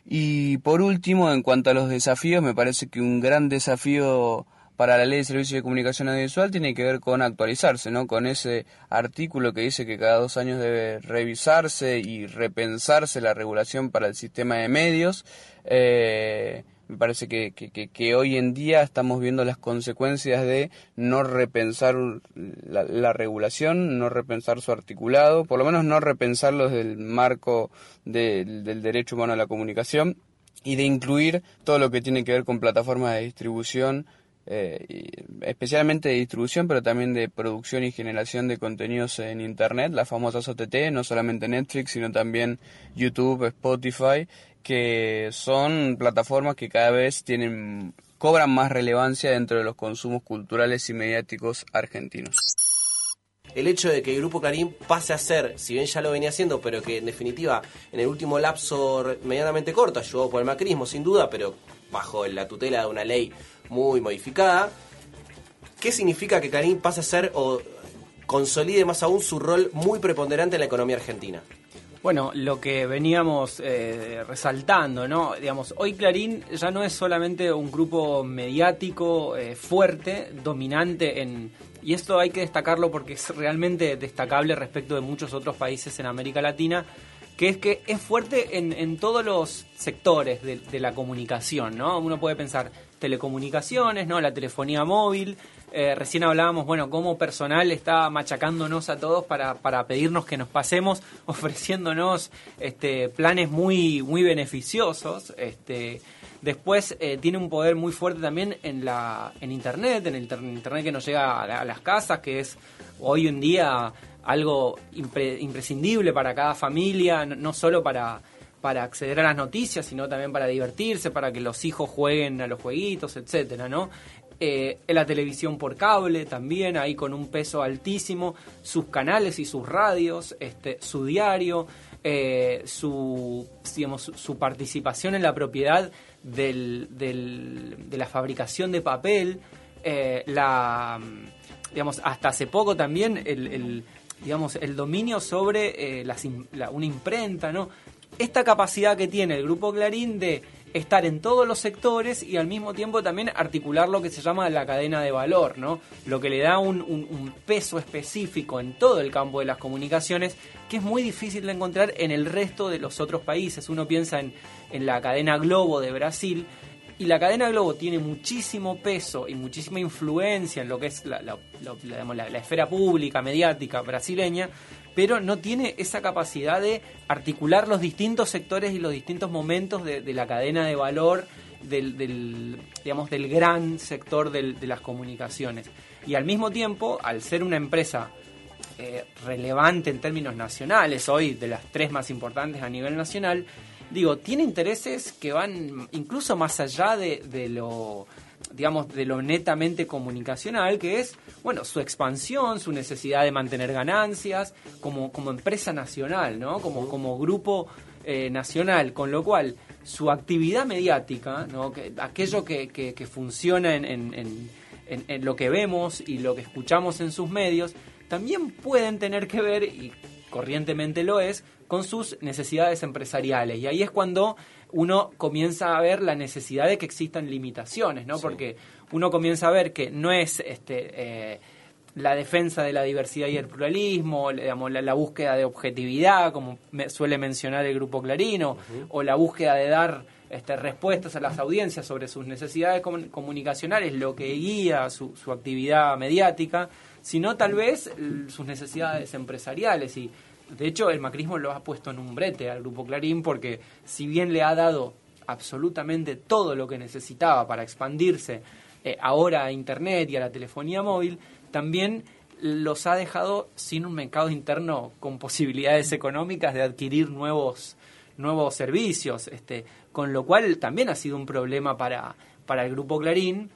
Y por último, en cuanto a los desafíos, me parece que un gran desafío para la ley de servicios de comunicación audiovisual tiene que ver con actualizarse, ¿no? Con ese artículo que dice que cada dos años debe revisarse y repensarse la regulación para el sistema de medios. Eh, me parece que, que, que- hoy en día estamos viendo las consecuencias de no repensar la, la regulación, no repensar su articulado, por lo menos no repensarlo desde el marco del- derecho humano a la comunicación y de incluir todo lo que tiene que ver con plataformas de distribución eh, especialmente de distribución, pero también de producción y generación de contenidos en Internet, las famosas OTT, no solamente Netflix, sino también YouTube, Spotify, que son plataformas que cada vez tienen cobran más relevancia dentro de los consumos culturales y mediáticos argentinos el hecho de que el Grupo Clarín pase a ser, si bien ya lo venía haciendo, pero que en definitiva en el último lapso medianamente corto, ayudado por el macrismo sin duda, pero bajo la tutela de una ley muy modificada, ¿qué significa que Clarín pase a ser o consolide más aún su rol muy preponderante en la economía argentina? Bueno, lo que veníamos eh, resaltando, ¿no? Digamos, hoy Clarín ya no es solamente un grupo mediático eh, fuerte, dominante en... Y esto hay que destacarlo porque es realmente destacable respecto de muchos otros países en América Latina, que es que es fuerte en, en todos los sectores de, de, la comunicación, ¿no? Uno puede pensar telecomunicaciones, ¿no? La telefonía móvil, eh, recién hablábamos, bueno, cómo personal está machacándonos a todos para, para pedirnos que nos pasemos, ofreciéndonos este, planes muy, muy beneficiosos. Este, después eh, tiene un poder muy fuerte también en, la, en Internet, en el Internet que nos llega a, las casas, que es hoy en día algo imprescindible para cada familia, no, no solo para para acceder a las noticias, sino también para divertirse, para que los hijos jueguen a los jueguitos, etcétera, ¿no? Eh, la televisión por cable también, ahí con un peso altísimo, sus canales y sus radios, este, su diario, eh, su, digamos, su participación en la propiedad del, de la fabricación de papel, eh, la, digamos, hasta hace poco también el, digamos, el dominio sobre eh, una imprenta, ¿no? Esta capacidad que tiene el Grupo Clarín de estar en todos los sectores y al mismo tiempo también articular lo que se llama la cadena de valor, ¿no? Lo que le da un, un, peso específico en todo el campo de las comunicaciones que es muy difícil de encontrar en el resto de los otros países. Uno piensa en, en la cadena Globo de Brasil y la cadena Globo tiene muchísimo peso y muchísima influencia en lo que es la, la esfera pública, mediática brasileña, pero no tiene esa capacidad de articular los distintos sectores y los distintos momentos de, la cadena de valor del, digamos, del gran sector de las comunicaciones. Y al mismo tiempo, al ser una empresa eh, relevante en términos nacionales, hoy de las tres más importantes a nivel nacional, digo, tiene intereses que van incluso más allá de lo digamos, de lo netamente comunicacional, que es, bueno, su expansión, su necesidad de mantener ganancias como, como empresa nacional, ¿no? Como, como grupo eh, nacional, con lo cual su actividad mediática, ¿no? Que, aquello que, que, funciona en, en, en, lo que vemos y lo que escuchamos en sus medios, también pueden tener que ver, y corrientemente lo es, con sus necesidades empresariales. Y ahí es cuando uno comienza a ver la necesidad de que existan limitaciones, ¿no? Porque uno comienza a ver que no es este eh, la defensa de la diversidad y el pluralismo, digamos, la, búsqueda de objetividad, como suele mencionar el grupo Clarino, o la búsqueda de dar este, respuestas a las audiencias sobre sus necesidades comunicacionales, lo que guía su, su actividad mediática, sino tal vez sus necesidades empresariales. Y de hecho, el macrismo lo ha puesto en un brete al Grupo Clarín porque si bien le ha dado absolutamente todo lo que necesitaba para expandirse eh, ahora a Internet y a la telefonía móvil, también los ha dejado sin un mercado interno con posibilidades económicas de adquirir nuevos, nuevos servicios, este, con lo cual también ha sido un problema para, para el Grupo Clarín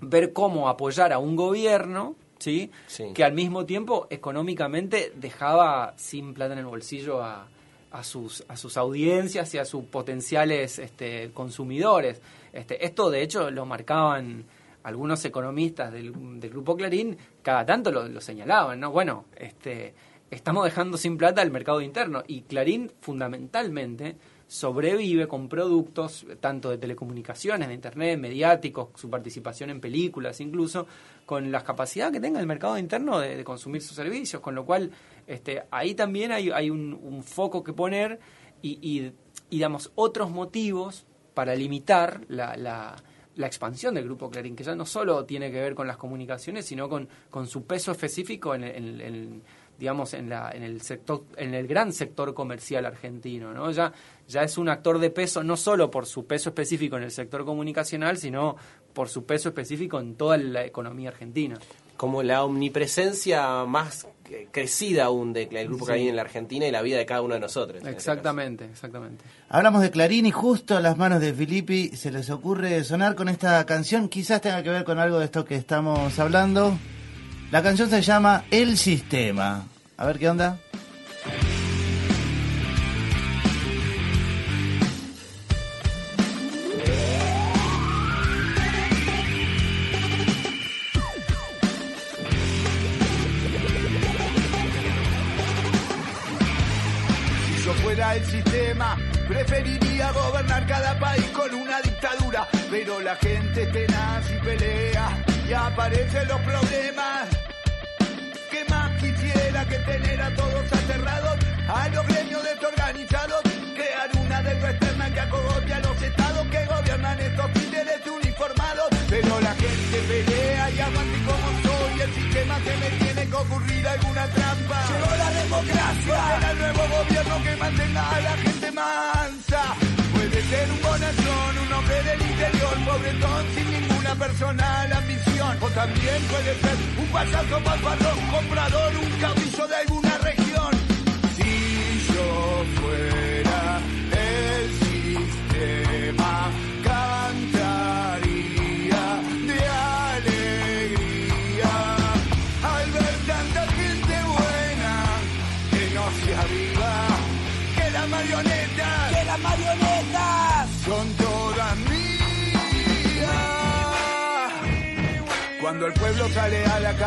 ver cómo apoyar a un gobierno ¿sí? Que al mismo tiempo económicamente dejaba sin plata en el bolsillo a, a sus, a sus audiencias y a sus potenciales este, consumidores. Este, esto de hecho lo marcaban algunos economistas del, grupo Clarín, cada tanto lo, lo, señalaban, ¿no? Bueno, este, estamos dejando sin plata el mercado interno y Clarín fundamentalmente sobrevive con productos tanto de telecomunicaciones, de internet, mediáticos, su participación en películas incluso, con la capacidad que tenga el mercado interno de, consumir sus servicios, con lo cual este, ahí también hay, hay un, foco que poner y, y, y, damos otros motivos para limitar la, la, la, expansión del grupo Clarín, que ya no solo tiene que ver con las comunicaciones, sino con, con su peso específico en, en, digamos, en, la, en, el sector, en el gran sector comercial argentino. ¿no? Ya, ya es un actor de peso no solo por su peso específico en el sector comunicacional, sino por su peso específico en toda la economía argentina. Como la omnipresencia más crecida aún del grupo Sí. Clarín en la Argentina y la vida de cada uno de nosotros. este Exactamente, exactamente. Hablamos de Clarín y justo a las manos de Filippi se les ocurre sonar con esta canción. Quizás tenga que ver con algo de esto que estamos hablando. La canción se llama El Sistema. A ver qué onda. Si yo fuera el sistema, preferiría gobernar cada país con una dictadura. Pero la gente tenaz y pelea y aparecen los problemas. Tener a todos aterrados? A los gremios desorganizados, crear una deuda externa que acogote a los estados que gobiernan estos títeres uniformados. Pero la gente pelea y aguante como soy. El sistema que me tiene que ocurrir alguna trampa. Llegó la democracia. Será el nuevo gobierno que mantenga a la gente mansa. Ser un bonachón, un hombre del interior, pobretón sin ninguna personal ambición. O también puede ser un payaso malvadón, comprador, un caudillo de alguna región. Si yo fuera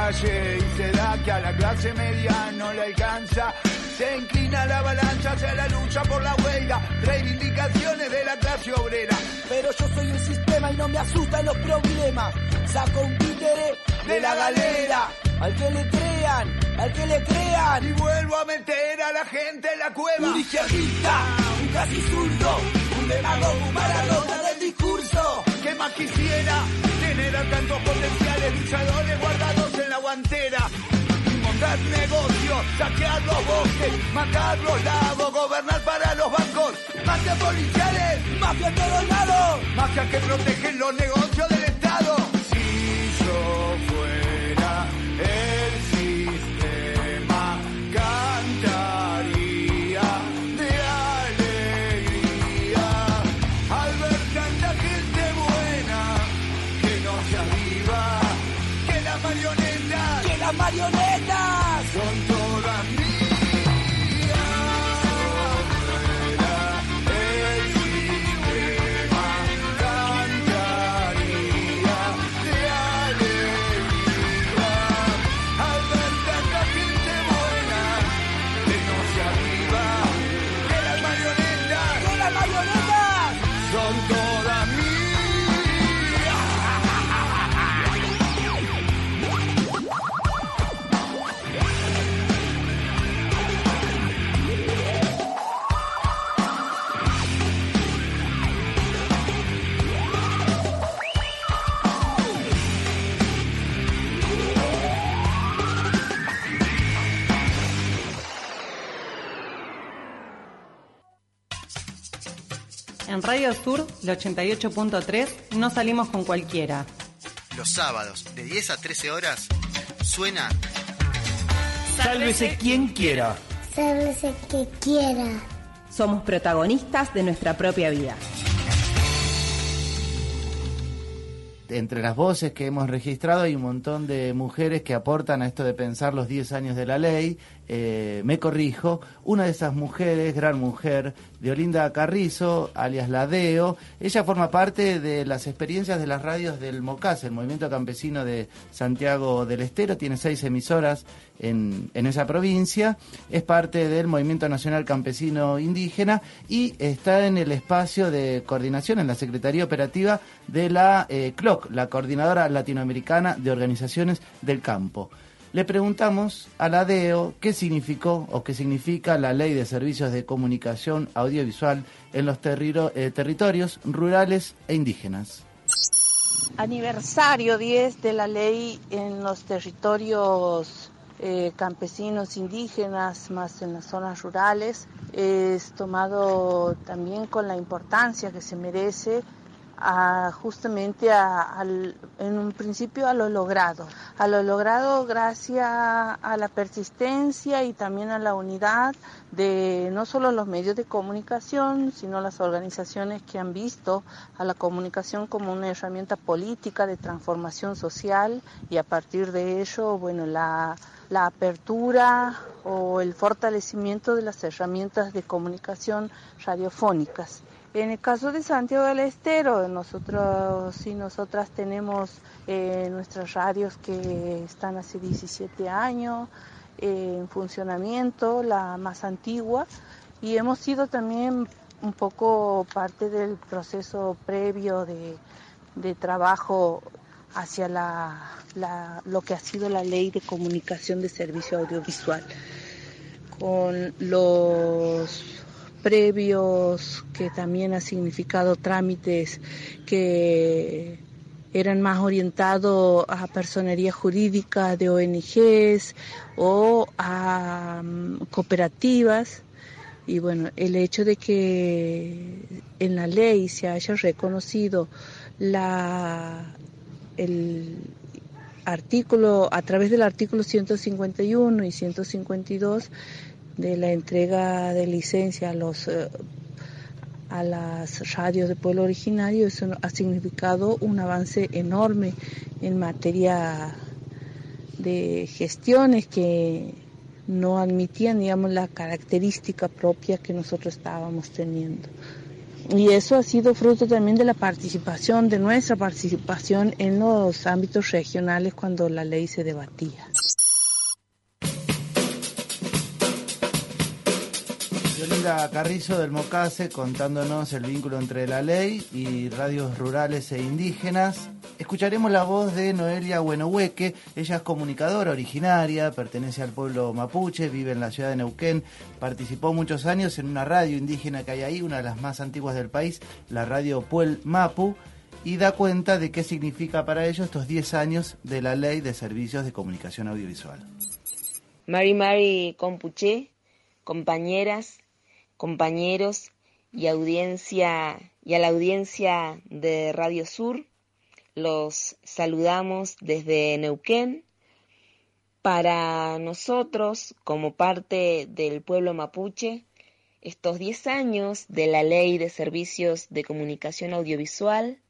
calle y se da que a la clase media no le alcanza, se inclina la balanza hacia la lucha por la huelga, reivindicaciones de la clase obrera. Pero yo soy un sistema y no me asustan los problemas. Saco un títere de la galera. Al que le crean, al que le crean. Y vuelvo a meter a la gente en la cueva. Un izquierdista, un casi zurdo, un demagogo, un maradona del discurso. ¿Qué más quisiera? Tener a tantos potenciales luchadores guardados Y montar negocios, saquear los bosques, matar los lagos, gobernar para los bancos. Mafias policiales, mafia en todos lados. Mafias que protegen los negocios del Estado. Si yo Radio Sur, el 88.3, no salimos con cualquiera. Los sábados, de 10 a 13 horas, suena Sálvese quien quiera. Sálvese que quiera. Somos protagonistas de nuestra propia vida. Entre las voces que hemos registrado hay un montón de mujeres que aportan a esto de pensar los 10 años de la ley. Eh, me corrijo, una de esas mujeres, gran mujer, de Olinda Carrizo, alias Ladeo, ella forma parte de las experiencias de las radios del MOCAS, el Movimiento Campesino de Santiago del Estero, tiene seis emisoras en, en esa provincia, es parte del Movimiento Nacional Campesino Indígena y está en el espacio de coordinación en la Secretaría Operativa de la eh, CLOC, la Coordinadora Latinoamericana de Organizaciones del Campo. Le preguntamos a la DEO qué significó o qué significa la Ley de Servicios de Comunicación Audiovisual en los eh, territorios rurales e indígenas. aniversario 10 de la ley en los territorios eh, campesinos indígenas, más en las zonas rurales, es tomado también con la importancia que se merece a, justamente en un principio a lo logrado, a lo logrado gracias a la persistencia y también a la unidad de no solo los medios de comunicación, sino las organizaciones que han visto a la comunicación como una herramienta política de transformación social y a partir de ello, bueno, la, la apertura o el fortalecimiento de las herramientas de comunicación radiofónicas. En el caso de Santiago del Estero, nosotros y nosotras tenemos eh, nuestras radios que están hace 17 años eh, en funcionamiento, la más antigua, y hemos sido también un poco parte del proceso previo de, trabajo hacia la, lo que ha sido la ley de comunicación de servicio audiovisual. Con los previos, que también ha significado trámites que eran más orientados a personería jurídica de ONGs o a mm, cooperativas. Y bueno, el hecho de que en la ley se haya reconocido la, el artículo, a través del artículo 151 y 152, de la entrega de licencia a los eh, a las radios de pueblo originario, eso ha significado un avance enorme en materia de gestiones que no admitían, digamos, la característica propia que nosotros estábamos teniendo. Y eso ha sido fruto también de la participación, de nuestra participación en los ámbitos regionales cuando la ley se debatía. Carrizo del Mocase contándonos el vínculo entre la ley y radios rurales e indígenas. Escucharemos la voz de Noelia Buenohueque. Ella es comunicadora originaria, pertenece al pueblo mapuche, vive en la ciudad de Neuquén. Participó muchos años en una radio indígena que hay ahí, una de las más antiguas del país, la radio Puel Mapu, y da cuenta de qué significa para ellos estos 10 años de la ley de servicios de comunicación audiovisual. Mari Mari Compuche, compañeras, compañeros y audiencia y a la audiencia de Radio Sur. Los saludamos desde Neuquén. Para nosotros, como parte del pueblo mapuche, estos 10 años de la Ley de Servicios de Comunicación Audiovisual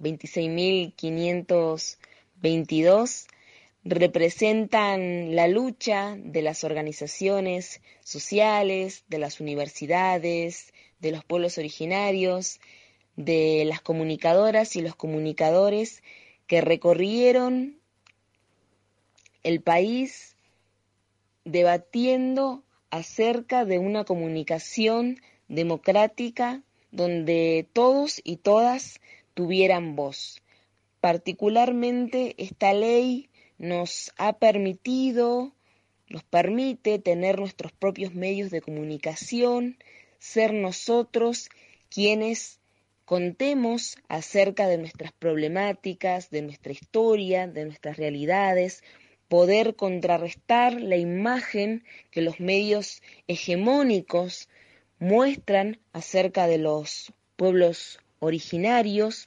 26.522 representan la lucha de las organizaciones sociales, de las universidades, de los pueblos originarios, de las comunicadoras y los comunicadores que recorrieron el país debatiendo acerca de una comunicación democrática donde todos y todas tuvieran voz. Particularmente esta ley nos ha permitido, nos permite tener nuestros propios medios de comunicación, ser nosotros quienes contemos acerca de nuestras problemáticas, de nuestra historia, de nuestras realidades, poder contrarrestar la imagen que los medios hegemónicos muestran acerca de los pueblos originarios.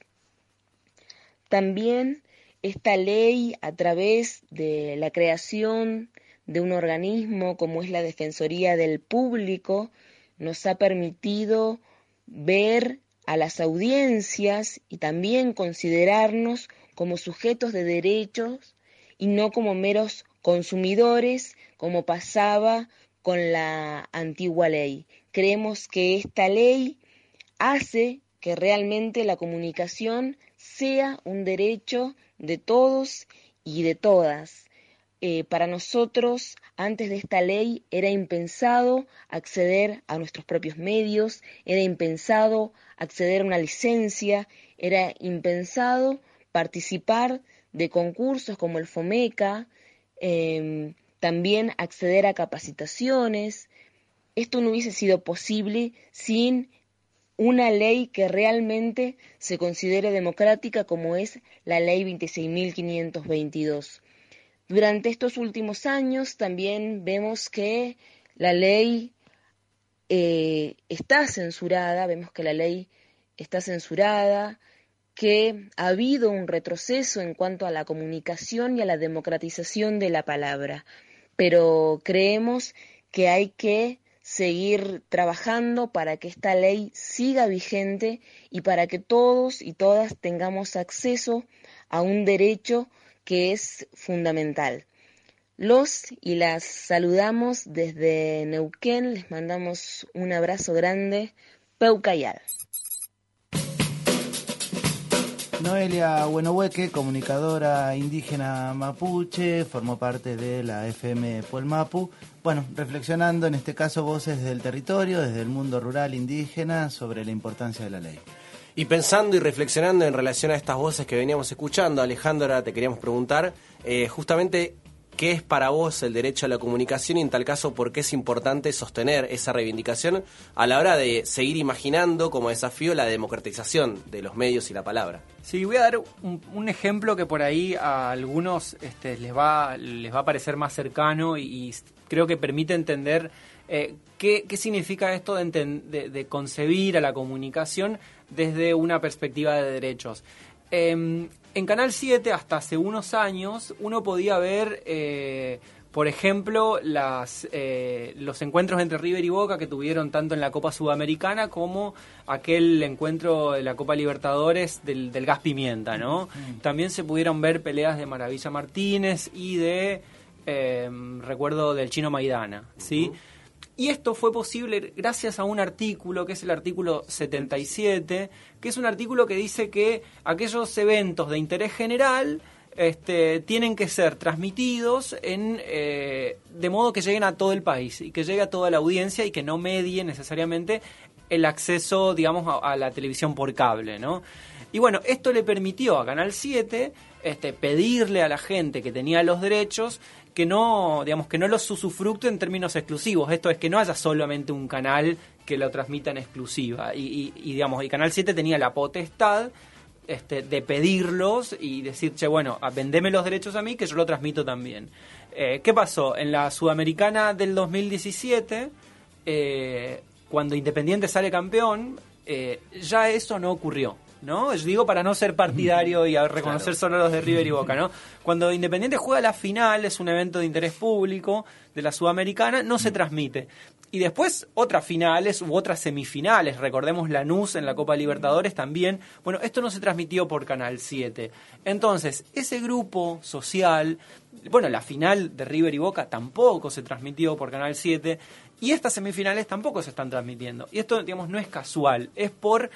También esta ley, a través de la creación de un organismo como es la Defensoría del Público, nos ha permitido ver a las audiencias y también considerarnos como sujetos de derechos y no como meros consumidores, como pasaba con la antigua ley. Creemos que esta ley hace que realmente la comunicación sea un derecho de todos y de todas. Eh, para nosotros, antes de esta ley, era impensado acceder a nuestros propios medios, era impensado acceder a una licencia, era impensado participar de concursos como el FOMECA, em, también acceder a capacitaciones. Esto no hubiese sido posible sin una ley que realmente se considere democrática como es la ley 26.522. Durante estos últimos años también vemos que la ley eh, está censurada, vemos que la ley está censurada, que ha habido un retroceso en cuanto a la comunicación y a la democratización de la palabra, pero creemos que hay que seguir trabajando para que esta ley siga vigente y para que todos y todas tengamos acceso a un derecho que es fundamental. Los y las saludamos desde Neuquén, les mandamos un abrazo grande. Peucayal. Noelia Buenohueque, comunicadora indígena mapuche, formó parte de la FM Puelmapu. Bueno, reflexionando en este caso voces del territorio, desde el mundo rural indígena, sobre la importancia de la ley. Y pensando y reflexionando en relación a estas voces que veníamos escuchando, Alejandra, te queríamos preguntar eh, justamente ¿Qué es para vos el derecho a la comunicación y en tal caso por qué es importante sostener esa reivindicación a la hora de seguir imaginando como desafío la democratización de los medios y la palabra? Sí, voy a dar un, ejemplo que por ahí a algunos este, les, va, les va a parecer más cercano y, creo que permite entender eh, qué, significa esto de, concebir a la comunicación desde una perspectiva de derechos. Em, en Canal 7, hasta hace unos años, uno podía ver, eh, por ejemplo, las, eh, los encuentros entre River y Boca que tuvieron tanto en la Copa Sudamericana como aquel encuentro de la Copa Libertadores del, gas pimienta, ¿no? Mm. También se pudieron ver peleas de Maravilla Martínez y de, eh, recuerdo, del Chino Maidana, ¿sí? Y esto fue posible gracias a un artículo, que es el artículo 77, que es un artículo que dice que aquellos eventos de interés general este, tienen que ser transmitidos en, eh, de modo que lleguen a todo el país y que llegue a toda la audiencia y que no medie necesariamente el acceso, digamos, a, a la televisión por cable, ¿no? Y bueno, esto le permitió a Canal 7 este, pedirle a la gente que tenía los derechos que no, digamos, que no los usufructe en términos exclusivos. Esto es que no haya solamente un canal que lo transmita en exclusiva. Y, digamos, y Canal 7 tenía la potestad este, de pedirlos y decir, che, bueno, vendeme los derechos a mí que yo lo transmito también. Eh, ¿Qué pasó? En la Sudamericana del 2017, eh, cuando Independiente sale campeón, eh, ya eso no ocurrió. ¿No? Yo digo para no ser partidario y a reconocer solo los de River y Boca, ¿no? Cuando Independiente juega la final, es un evento de interés público de la Sudamericana, no se transmite. Y después otras finales u otras semifinales, recordemos la NUS en la Copa Libertadores también. Bueno, esto no se transmitió por Canal 7. Entonces, ese grupo social, bueno, la final de River y Boca tampoco se transmitió por Canal 7 y estas semifinales tampoco se están transmitiendo. Y esto, digamos, no es casual, es por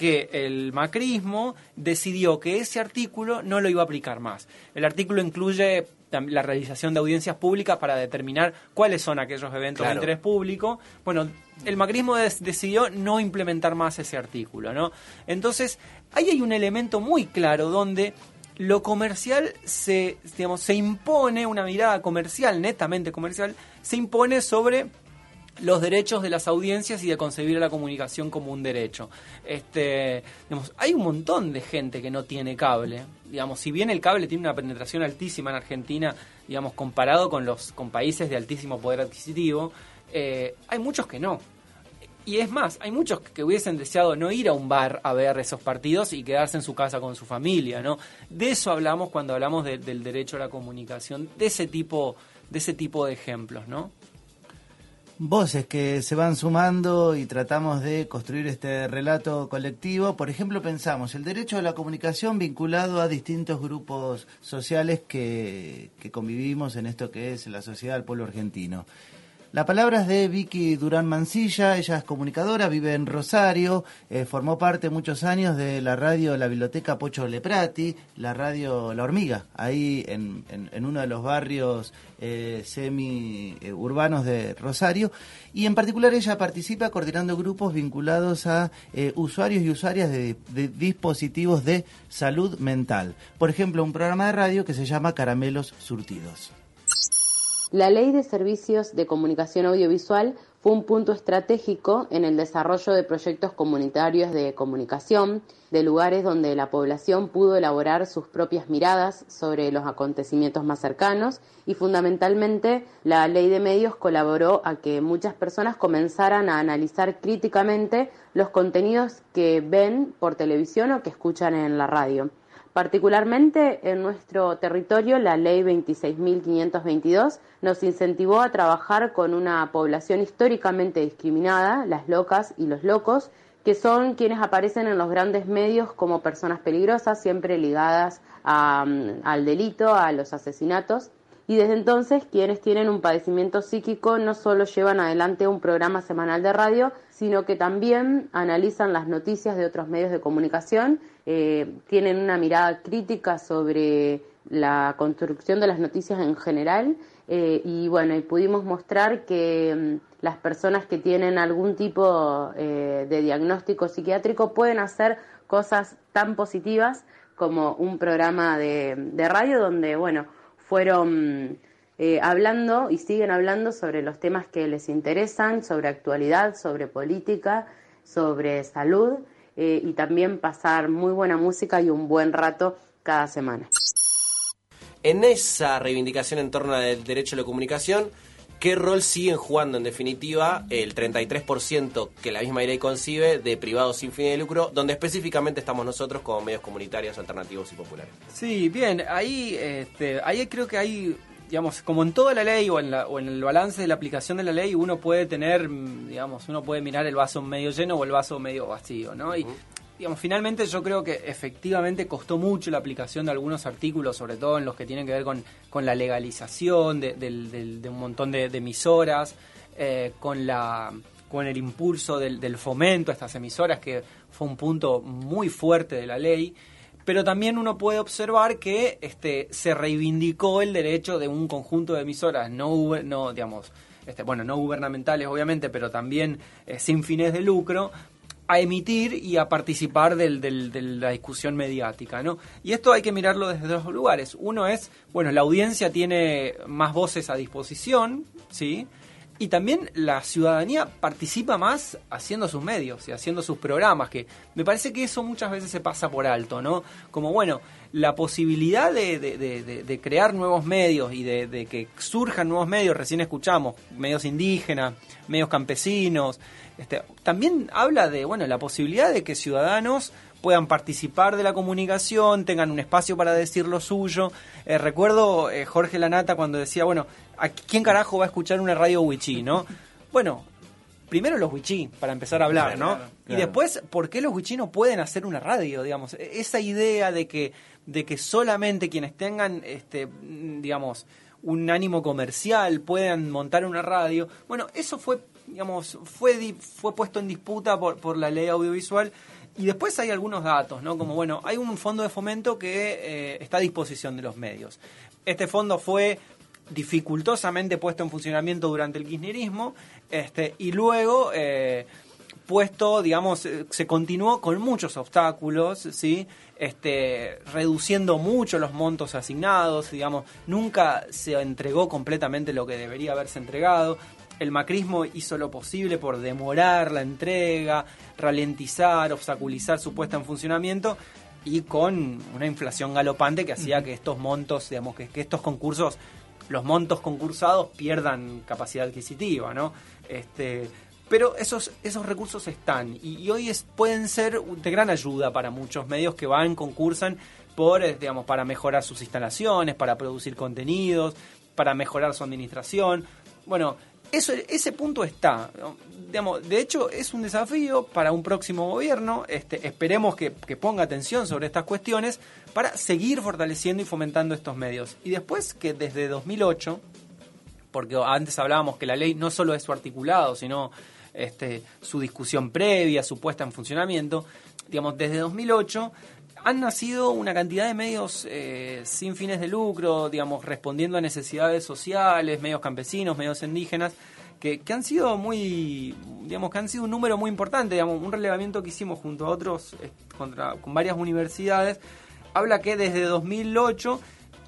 que el macrismo decidió que ese artículo no lo iba a aplicar más. El artículo incluye la realización de audiencias públicas para determinar cuáles son aquellos eventos de interés público. Bueno, el macrismo decidió no implementar más ese artículo, ¿no? Entonces, ahí hay un elemento muy claro donde lo comercial se, digamos, se impone, una mirada comercial, netamente comercial, se impone sobre los derechos de las audiencias y de concebir la comunicación como un derecho. Este, hay un montón de gente que no tiene cable. Digamos, si bien el cable tiene una penetración altísima en Argentina, digamos, comparado con los con países de altísimo poder adquisitivo, eh, hay muchos que no. Y es más, hay muchos que hubiesen deseado no ir a un bar a ver esos partidos y quedarse en su casa con su familia, ¿no? De eso hablamos cuando hablamos del derecho a la comunicación, de ese tipo, de ese tipo de ejemplos, ¿no? Voces que se van sumando y tratamos de construir este relato colectivo. Por ejemplo, pensamos el derecho a la comunicación vinculado a distintos grupos sociales que, que convivimos en esto que es la sociedad del pueblo argentino. La palabra es de Vicky Durán Mancilla, ella es comunicadora, vive en Rosario, eh, formó parte muchos años de la radio La Biblioteca Pocho Leprati, la radio La Hormiga, ahí en, en, uno de los barrios eh, semi-urbanos de Rosario, y en particular ella participa coordinando grupos vinculados a eh, usuarios y usuarias de dispositivos de salud mental. Por ejemplo, un programa de radio que se llama Caramelos Surtidos. La Ley de Servicios de Comunicación Audiovisual fue un punto estratégico en el desarrollo de proyectos comunitarios de comunicación, de lugares donde la población pudo elaborar sus propias miradas sobre los acontecimientos más cercanos y fundamentalmente la ley de medios colaboró a que muchas personas comenzaran a analizar críticamente los contenidos que ven por televisión o que escuchan en la radio. Particularmente en nuestro territorio, la ley 26.522 nos incentivó a trabajar con una población históricamente discriminada, las locas y los locos, que son quienes aparecen en los grandes medios como personas peligrosas, siempre ligadas a, mm, al delito, a los asesinatos. Y desde entonces, quienes tienen un padecimiento psíquico no solo llevan adelante un programa semanal de radio, sino que también analizan las noticias de otros medios de comunicación, eh, tienen una mirada crítica sobre la construcción de las noticias en general eh, y bueno, y pudimos mostrar que mm, las personas que tienen algún tipo eh, de diagnóstico psiquiátrico pueden hacer cosas tan positivas como un programa de, radio donde, bueno, fueron hablando y siguen hablando sobre los temas que les interesan, sobre actualidad, sobre política, sobre salud eh, y también pasar muy buena música y un buen rato cada semana. En esa reivindicación en torno al derecho a la comunicación, ¿qué rol siguen jugando en definitiva el 33% que la misma ley concibe de privados sin fin de lucro, donde específicamente estamos nosotros como medios comunitarios, alternativos y populares? Sí, bien, ahí, este, ahí creo que hay digamos, como en toda la ley o en, la, o en el balance de la aplicación de la ley, uno puede tener, digamos, uno puede mirar el vaso medio lleno o el vaso medio vacío, ¿no? Y, digamos, finalmente yo creo que efectivamente costó mucho la aplicación de algunos artículos, sobre todo en los que tienen que ver con, con la legalización de, de un montón de, emisoras, eh, con la con el impulso del, del fomento a estas emisoras, que fue un punto muy fuerte de la ley pero también uno puede observar que este, se reivindicó el derecho de un conjunto de emisoras no, no digamos, este, bueno, no gubernamentales obviamente, pero también eh, sin fines de lucro, a emitir y a participar del, del, de la discusión mediática, ¿no? Y esto hay que mirarlo desde dos lugares. Uno es, bueno, la audiencia tiene más voces a disposición, ¿sí? Y también la ciudadanía participa más haciendo sus medios y haciendo sus programas, que me parece que eso muchas veces se pasa por alto, ¿no? Como, bueno, la posibilidad de, de, crear nuevos medios y de, que surjan nuevos medios, recién escuchamos, medios indígenas, medios campesinos, este, también habla de, bueno, la posibilidad de que ciudadanos puedan participar de la comunicación, tengan un espacio para decir lo suyo. Eh, recuerdo eh, Jorge Lanata cuando decía, bueno, ¿a quién carajo va a escuchar una radio wichí, no? Bueno, primero los wichí, para empezar a hablar, ¿no? Y después, ¿por qué los wichí no pueden hacer una radio, digamos? E-, esa idea de que, de que solamente quienes tengan, este, digamos, un ánimo comercial puedan montar una radio, bueno, eso fue, digamos, fue, fue puesto en disputa por, por la ley audiovisual y después hay algunos datos, ¿no? Como, bueno, hay un fondo de fomento que eh, está a disposición de los medios. Este fondo fue dificultosamente puesto en funcionamiento durante el kirchnerismo este, y luego eh, puesto, digamos, eh, se continuó con muchos obstáculos, ¿sí? Este, reduciendo mucho los montos asignados, digamos, nunca se entregó completamente lo que debería haberse entregado el macrismo hizo lo posible por demorar la entrega, ralentizar, obstaculizar su puesta en funcionamiento y con una inflación galopante que hacía que estos montos, digamos, que, estos concursos, los montos concursados pierdan capacidad adquisitiva, ¿no? Este, pero esos, esos recursos están y, hoy es, pueden ser de gran ayuda para muchos medios que van, concursan por, eh, digamos, para mejorar sus instalaciones, para producir contenidos, para mejorar su administración. Bueno, eso, ese punto está. Digamos, de hecho, es un desafío para un próximo gobierno. Este, esperemos que, ponga atención sobre estas cuestiones para seguir fortaleciendo y fomentando estos medios. Y después que desde 2008, porque antes hablábamos que la ley no solo es su articulado, sino este, su discusión previa, su puesta en funcionamiento, digamos, desde 2008 han nacido una cantidad de medios eh, sin fines de lucro, digamos, respondiendo a necesidades sociales, medios campesinos, medios indígenas, que, han sido muy, digamos, que han sido un número muy importante, digamos, un relevamiento que hicimos junto a otros, eh, contra, con varias universidades, habla que desde 2008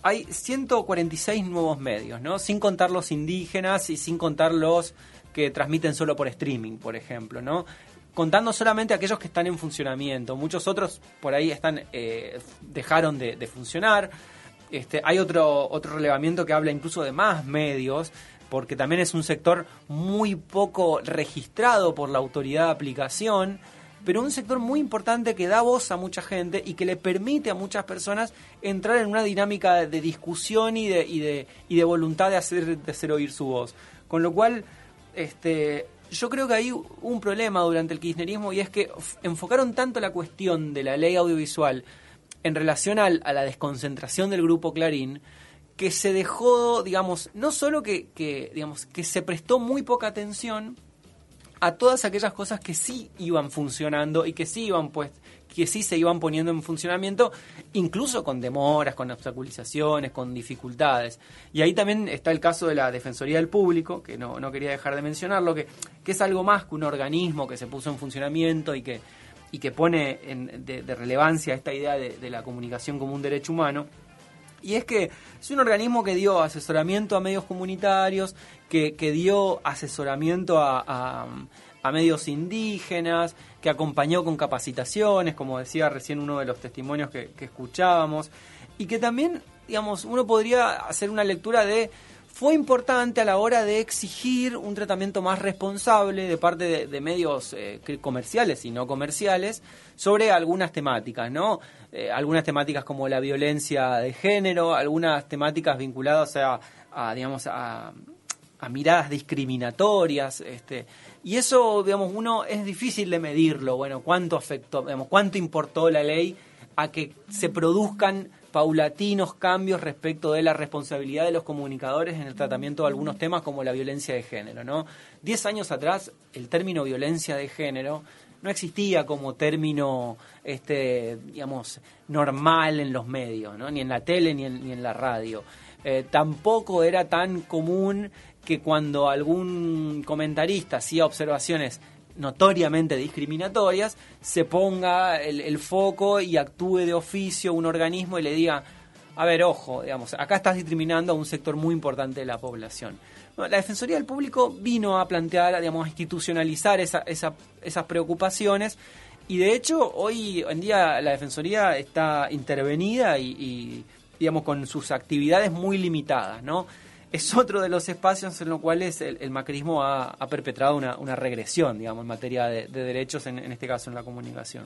hay 146 nuevos medios, ¿no? Sin contar los indígenas y sin contar los que transmiten solo por streaming, por ejemplo, ¿no? Contando solamente aquellos que están en funcionamiento. Muchos otros por ahí están eh, dejaron de, de funcionar. Este, hay otro, otro relevamiento que habla incluso de más medios, porque también es un sector muy poco registrado por la autoridad de aplicación, pero un sector muy importante que da voz a mucha gente y que le permite a muchas personas entrar en una dinámica de discusión y de, y de, y de voluntad de hacer, de hacer oír su voz. Con lo cual, este, yo creo que hay un problema durante el kirchnerismo y es que enfocaron tanto la cuestión de la ley audiovisual en relación a la desconcentración del grupo Clarín, que se dejó, digamos, no solo que, que, digamos, que se prestó muy poca atención a todas aquellas cosas que sí iban funcionando y que sí iban pues que sí se iban poniendo en funcionamiento, incluso con demoras, con obstaculizaciones, con dificultades. Y ahí también está el caso de la Defensoría del Público, que no, no quería dejar de mencionarlo, que, que es algo más que un organismo que se puso en funcionamiento y que, y que pone en, de, relevancia esta idea de, de la comunicación como un derecho humano. Y es que es un organismo que dio asesoramiento a medios comunitarios, que, que dio asesoramiento a, a, a, medios indígenas, que acompañó con capacitaciones, como decía recién uno de los testimonios que, que escuchábamos, y que también, digamos, uno podría hacer una lectura de fue importante a la hora de exigir un tratamiento más responsable de parte de, medios eh, comerciales y no comerciales sobre algunas temáticas, ¿no? Eh, algunas temáticas como la violencia de género, algunas temáticas vinculadas a, a digamos, a, a, miradas discriminatorias, este, y eso, digamos, uno es difícil de medirlo, bueno, cuánto afectó, digamos, cuánto importó la ley a que se produzcan paulatinos cambios respecto de la responsabilidad de los comunicadores en el tratamiento de algunos temas como la violencia de género, ¿no? Diez años atrás, el término violencia de género no existía como término, este, digamos, normal en los medios, ¿no? Ni en la tele ni en, la radio. Eh, tampoco era tan común que cuando algún comentarista hacía observaciones notoriamente discriminatorias, se ponga el, foco y actúe de oficio un organismo y le diga, a ver, ojo, digamos, acá estás discriminando a un sector muy importante de la población. La Defensoría del Público vino a plantear, digamos, a institucionalizar esa, esa, esas preocupaciones y de hecho hoy en día la Defensoría está intervenida y, y digamos, con sus actividades muy limitadas, ¿no? Es otro de los espacios en los cuales el, el macrismo ha, perpetrado una, regresión, digamos, en materia de, de derechos, en, en, este caso en la comunicación.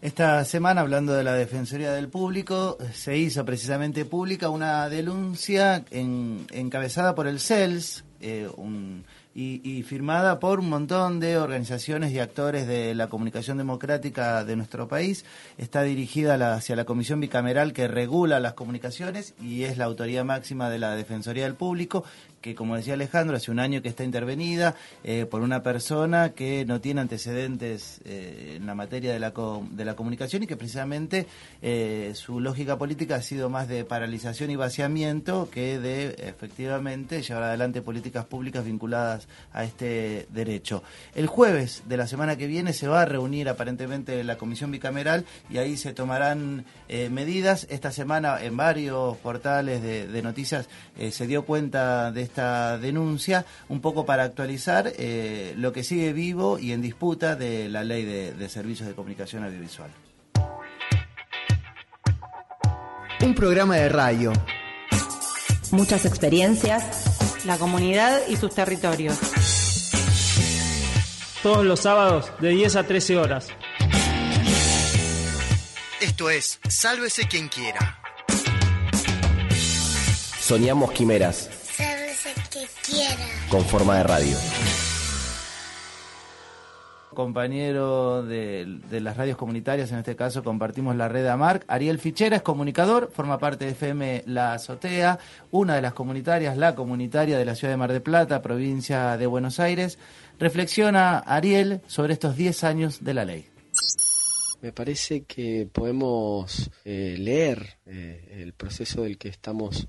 Esta semana, hablando de la Defensoría del Público, se hizo precisamente pública una denuncia en, encabezada por el CELS, eh, un y, y, firmada por un montón de organizaciones y actores de la comunicación democrática de nuestro país. Está dirigida la, hacia la Comisión Bicameral que regula las comunicaciones y es la autoridad máxima de la Defensoría del Público que, como decía Alejandro, hace un año que está intervenida eh, por una persona que no tiene antecedentes eh, en la materia de la, de la comunicación y que precisamente eh, su lógica política ha sido más de paralización y vaciamiento que de efectivamente llevar adelante políticas públicas vinculadas a este derecho. El jueves de la semana que viene se va a reunir aparentemente la comisión bicameral y ahí se tomarán medidas. Esta semana en varios portales de, de noticias se dio cuenta de esta denuncia, un poco para actualizar eh, lo que sigue vivo y en disputa de la ley de, de servicios de comunicación audiovisual. Un programa de radio. Muchas experiencias. La comunidad y sus territorios. Todos los sábados de 10 a 13 horas. Esto es Sálvese quien quiera. Soñamos quimeras. Con forma de radio. Compañero de, de, las radios comunitarias, en este caso compartimos la red AMARC. Ariel Fichera es comunicador, forma parte de FM La Azotea, una de las comunitarias, la comunitaria de la ciudad de Mar de Plata, provincia de Buenos Aires. Reflexiona Ariel sobre estos 10 años de la ley. Me parece que podemos eh, leer eh, el proceso del que estamos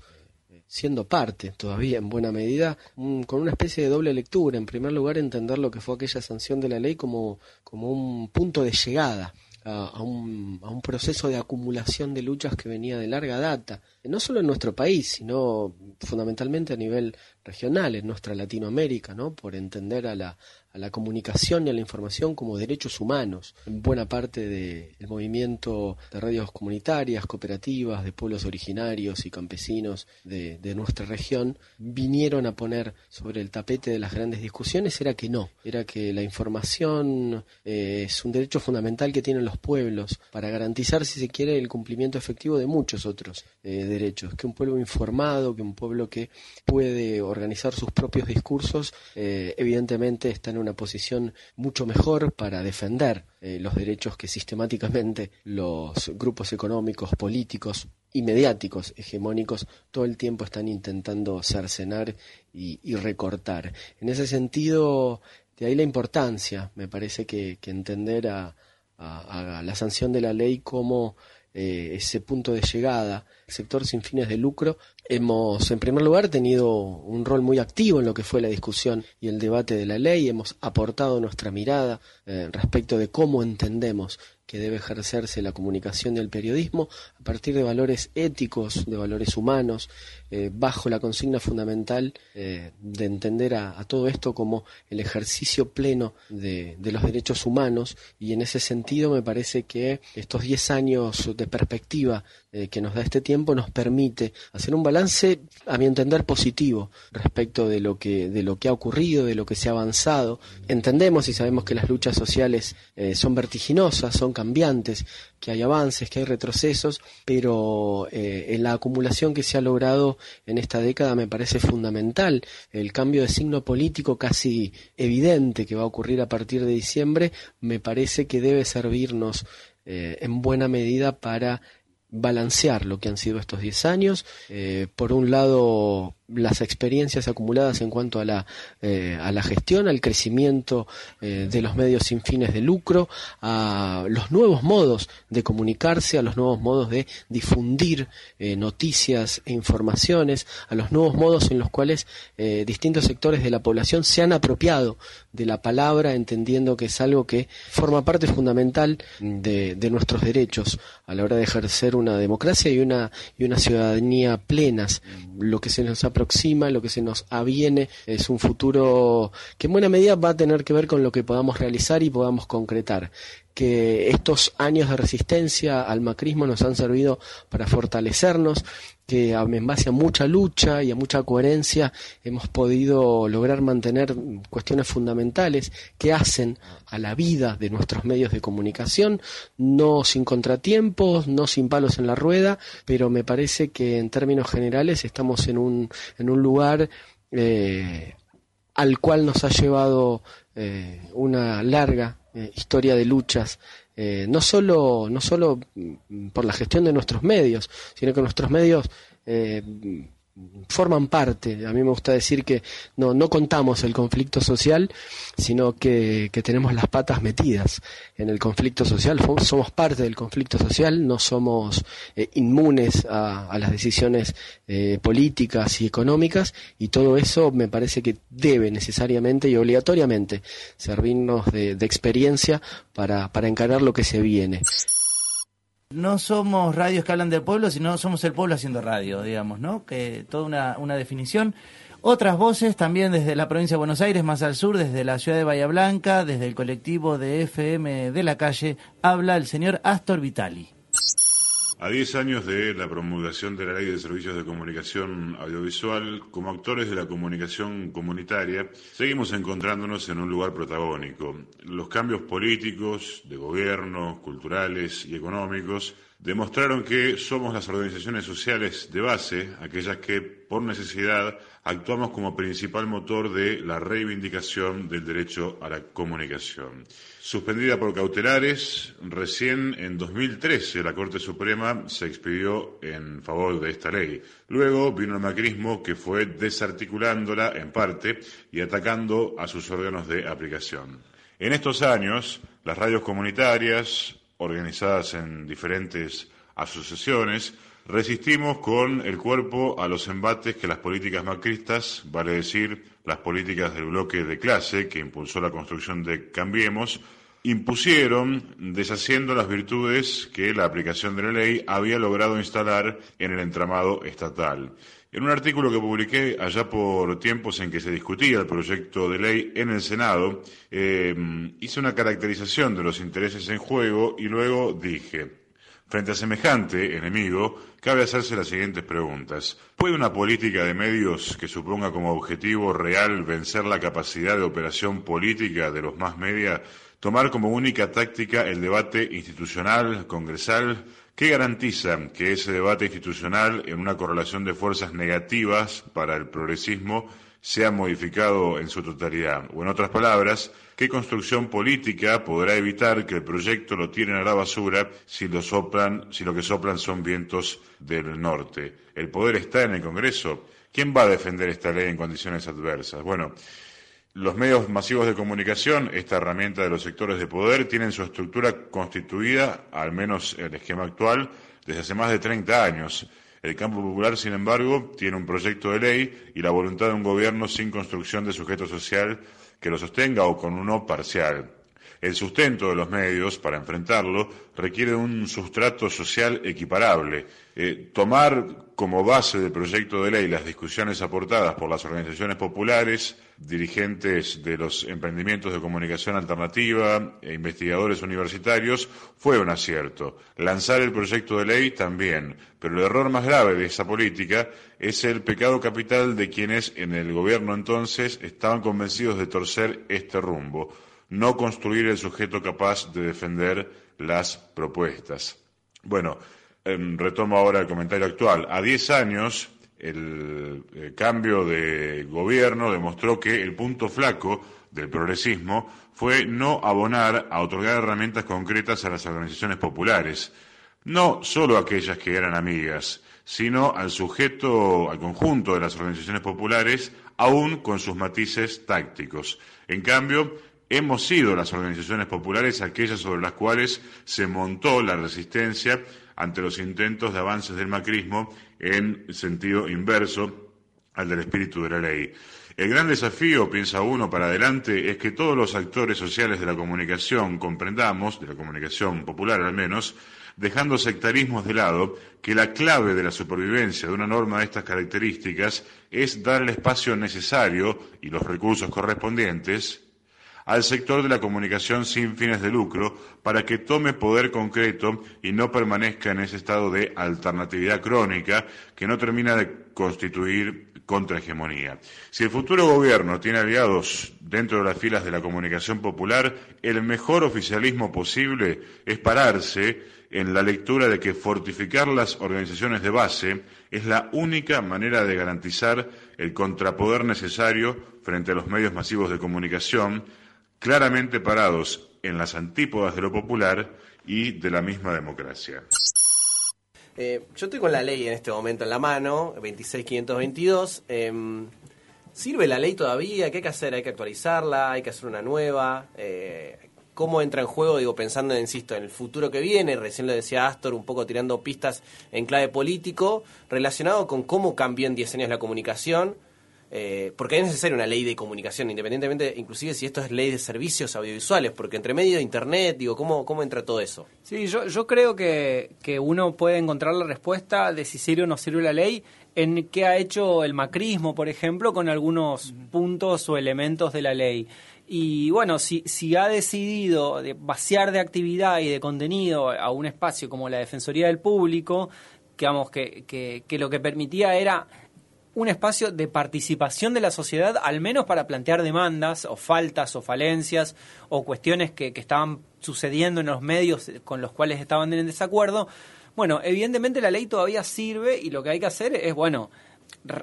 siendo parte todavía en buena medida, con una especie de doble lectura. En primer lugar, entender lo que fue aquella sanción de la ley como, como un punto de llegada a, a, un, a, un, proceso de acumulación de luchas que venía de larga data, no solo en nuestro país, sino fundamentalmente a nivel regional en nuestra Latinoamérica, ¿no? Por entender a la, a la comunicación y a la información como derechos humanos. En buena parte del movimiento de radios comunitarias, cooperativas, de pueblos originarios y campesinos de, nuestra región, vinieron a poner sobre el tapete de las grandes discusiones era que no, era que la información eh, es un derecho fundamental que tienen los pueblos para garantizar, si se quiere, el cumplimiento efectivo de muchos otros eh, derechos, que un pueblo informado, que un pueblo que puede organizar sus propios discursos, eh, evidentemente está en una posición mucho mejor para defender eh, los derechos que sistemáticamente los grupos económicos, políticos y mediáticos hegemónicos todo el tiempo están intentando cercenar y, recortar. En ese sentido, de ahí la importancia, me parece que, entender a, la sanción de la ley como eh, ese punto de llegada, sector sin fines de lucro Hemos, en primer lugar, tenido un rol muy activo en lo que fue la discusión y el debate de la ley. Hemos aportado nuestra mirada eh, respecto de cómo entendemos que debe ejercerse la comunicación y el periodismo a partir de valores éticos, de valores humanos, eh, bajo la consigna fundamental eh, de entender a, todo esto como el ejercicio pleno de, los derechos humanos y en ese sentido me parece que estos 10 años de perspectiva que nos da este tiempo nos permite hacer un balance, a mi entender, positivo respecto de lo que, de lo que ha ocurrido, de lo que se ha avanzado. Entendemos y sabemos que las luchas sociales eh, son vertiginosas, son cambiantes, que hay avances, que hay retrocesos, pero eh, en la acumulación que se ha logrado en esta década me parece fundamental. El cambio de signo político casi evidente que va a ocurrir a partir de diciembre me parece que debe servirnos eh, en buena medida para balancear lo que han sido estos 10 años. Eh, por un lado, las experiencias acumuladas en cuanto a la, eh, a la gestión, al crecimiento eh, de los medios sin fines de lucro, a los nuevos modos de comunicarse, a los nuevos modos de difundir eh, noticias e informaciones, a los nuevos modos en los cuales distintos sectores de la población se han apropiado de la palabra, entendiendo que es algo que forma parte fundamental de, de nuestros derechos a la hora de ejercer una democracia y una, y una ciudadanía plenas. Lo que se nos ha lo que se nos aviene es un futuro que en buena medida va a tener que ver con lo que podamos realizar y podamos concretar que estos años de resistencia al macrismo nos han servido para fortalecernos, que en base a mucha lucha y a mucha coherencia hemos podido lograr mantener cuestiones fundamentales que hacen a la vida de nuestros medios de comunicación, no sin contratiempos, no sin palos en la rueda, pero me parece que en términos generales estamos en un, en un lugar eh, al cual nos ha llevado eh, una larga eh, historia de luchas, eh, no, solo, no solo por la gestión de nuestros medios, sino que nuestros medios eh, forman parte. A mí me gusta decir que no, no contamos el conflicto social, sino que, tenemos las patas metidas en el conflicto social. Somos parte del conflicto social, no somos eh, inmunes a, las decisiones eh, políticas y económicas, y todo eso me parece que debe necesariamente y obligatoriamente servirnos de, de experiencia para, para encarar lo que se viene no somos radios que hablan del pueblo, sino somos el pueblo haciendo radio, digamos, ¿no? Que toda una, una definición. Otras voces también desde la provincia de Buenos Aires, más al sur, desde la ciudad de Bahía Blanca, desde el colectivo de FM de la calle, habla el señor Astor Vitali. A 10 años de la promulgación de la Ley de Servicios de Comunicación Audiovisual, como actores de la comunicación comunitaria, seguimos encontrándonos en un lugar protagónico. Los cambios políticos, de gobierno, culturales y económicos demostraron que somos las organizaciones sociales de base, aquellas que, por necesidad, actuamos como principal motor de la reivindicación del derecho a la comunicación. Suspendida por cautelares, recién en 2013 la Corte Suprema se expidió en favor de esta ley. Luego vino el macrismo que fue desarticulándola en parte y atacando a sus órganos de aplicación. En estos años, las radios comunitarias, organizadas en diferentes asociaciones, resistimos con el cuerpo a los embates que las políticas macristas, vale decir, las políticas del bloque de clase que impulsó la construcción de Cambiemos, impusieron deshaciendo las virtudes que la aplicación de la ley había logrado instalar en el entramado estatal. En un artículo que publiqué allá por tiempos en que se discutía el proyecto de ley en el Senado, eh, hice una caracterización de los intereses en juego y luego dije, Frente a semejante enemigo, cabe hacerse las siguientes preguntas. ¿Puede una política de medios que suponga como objetivo real vencer la capacidad de operación política de los más media tomar como única táctica el debate institucional, congresal, ¿Qué garantiza que ese debate institucional, en una correlación de fuerzas negativas para el progresismo, sea modificado en su totalidad? O en otras palabras, ¿qué construcción política podrá evitar que el proyecto lo tiren a la basura si lo, soplan, si lo que soplan son vientos del norte? ¿El poder está en el Congreso? ¿Quién va a defender esta ley en condiciones adversas? Bueno, los medios masivos de comunicación, esta herramienta de los sectores de poder, tienen su estructura constituida, al menos el esquema actual, desde hace más de 30 años. El campo popular, sin embargo, tiene un proyecto de ley y la voluntad de un gobierno sin construcción de sujeto social que lo sostenga o con uno parcial. El sustento de los medios para enfrentarlo requiere un sustrato social equiparable. Eh, tomar como base del proyecto de ley las discusiones aportadas por las organizaciones populares, dirigentes de los emprendimientos de comunicación alternativa e investigadores universitarios fue un acierto. Lanzar el proyecto de ley también, pero el error más grave de esa política es el pecado capital de quienes en el gobierno entonces estaban convencidos de torcer este rumbo no construir el sujeto capaz de defender las propuestas. Bueno, em, retomo ahora el comentario actual. A diez años, el, el cambio de gobierno demostró que el punto flaco del progresismo fue no abonar a otorgar herramientas concretas a las organizaciones populares, no solo aquellas que eran amigas, sino al sujeto, al conjunto de las organizaciones populares, aún con sus matices tácticos. En cambio, hemos sido las organizaciones populares aquellas sobre las cuales se montó la resistencia ante los intentos de avances del macrismo en sentido inverso al del espíritu de la ley. El gran desafío, piensa uno, para adelante es que todos los actores sociales de la comunicación comprendamos, de la comunicación popular al menos, dejando sectarismos de lado, que la clave de la supervivencia de una norma de estas características es dar el espacio necesario y los recursos correspondientes al sector de la comunicación sin fines de lucro para que tome poder concreto y no permanezca en ese estado de alternatividad crónica que no termina de constituir contrahegemonía. Si el futuro gobierno tiene aliados dentro de las filas de la comunicación popular, el mejor oficialismo posible es pararse en la lectura de que fortificar las organizaciones de base es la única manera de garantizar el contrapoder necesario frente a los medios masivos de comunicación claramente parados en las antípodas de lo popular y de la misma democracia. Eh, yo estoy con la ley en este momento en la mano, 26522. Em, ¿Sirve la ley todavía? ¿Qué hay que hacer? ¿Hay que actualizarla? ¿Hay que hacer una nueva? Eh, ¿Cómo entra en juego? Digo, pensando, insisto, en el futuro que viene, recién lo decía Astor, un poco tirando pistas en clave político, relacionado con cómo cambió en 10 años la comunicación eh, porque es necesaria una ley de comunicación, independientemente, inclusive si esto es ley de servicios audiovisuales, porque entre medio de Internet, digo, ¿cómo, cómo entra todo eso? Sí, yo, yo creo que, que uno puede encontrar la respuesta de si sirve o no sirve la ley en qué ha hecho el macrismo, por ejemplo, con algunos puntos o elementos de la ley. Y bueno, si, si ha decidido vaciar de actividad y de contenido a un espacio como la Defensoría del Público, digamos que, que, que lo que permitía era un espacio de participación de la sociedad, al menos para plantear demandas o faltas o falencias o cuestiones que, estaban sucediendo en los medios con los cuales estaban en desacuerdo. Bueno, evidentemente la ley todavía sirve y lo que hay que hacer es, bueno,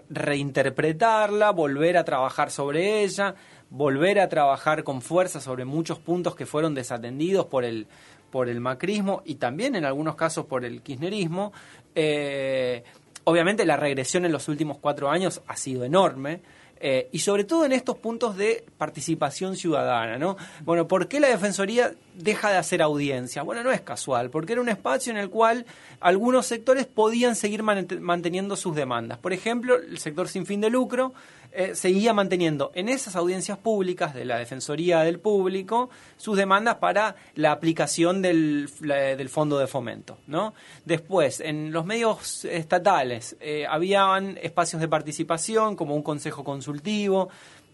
reinterpretarla, volver a trabajar sobre ella, volver a trabajar con fuerza sobre muchos puntos que fueron desatendidos por el, por el macrismo y también en algunos casos por el kirchnerismo. Eh, Obviamente la regresión en los últimos cuatro años ha sido enorme. Eh, y sobre todo en estos puntos de participación ciudadana, ¿no? Bueno, ¿por qué la Defensoría deja de hacer audiencia? Bueno, no es casual, porque era un espacio en el cual algunos sectores podían seguir manteniendo sus demandas. Por ejemplo, el sector sin fin de lucro eh, seguía manteniendo en esas audiencias públicas de la Defensoría del Público sus demandas para la aplicación del, del fondo de fomento. ¿no? Después, en los medios estatales, eh, habían espacios de participación como un consejo consultivo,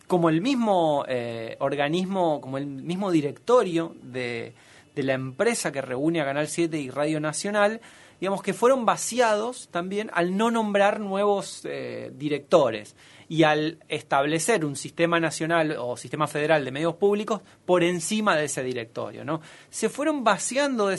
como el mismo eh, organismo, como el mismo directorio de, de la empresa que reúne a Canal 7 y Radio Nacional, digamos que fueron vaciados también al no nombrar nuevos directores y al establecer un sistema nacional o sistema federal de medios públicos por encima de ese directorio. ¿no? Se fueron vaciando de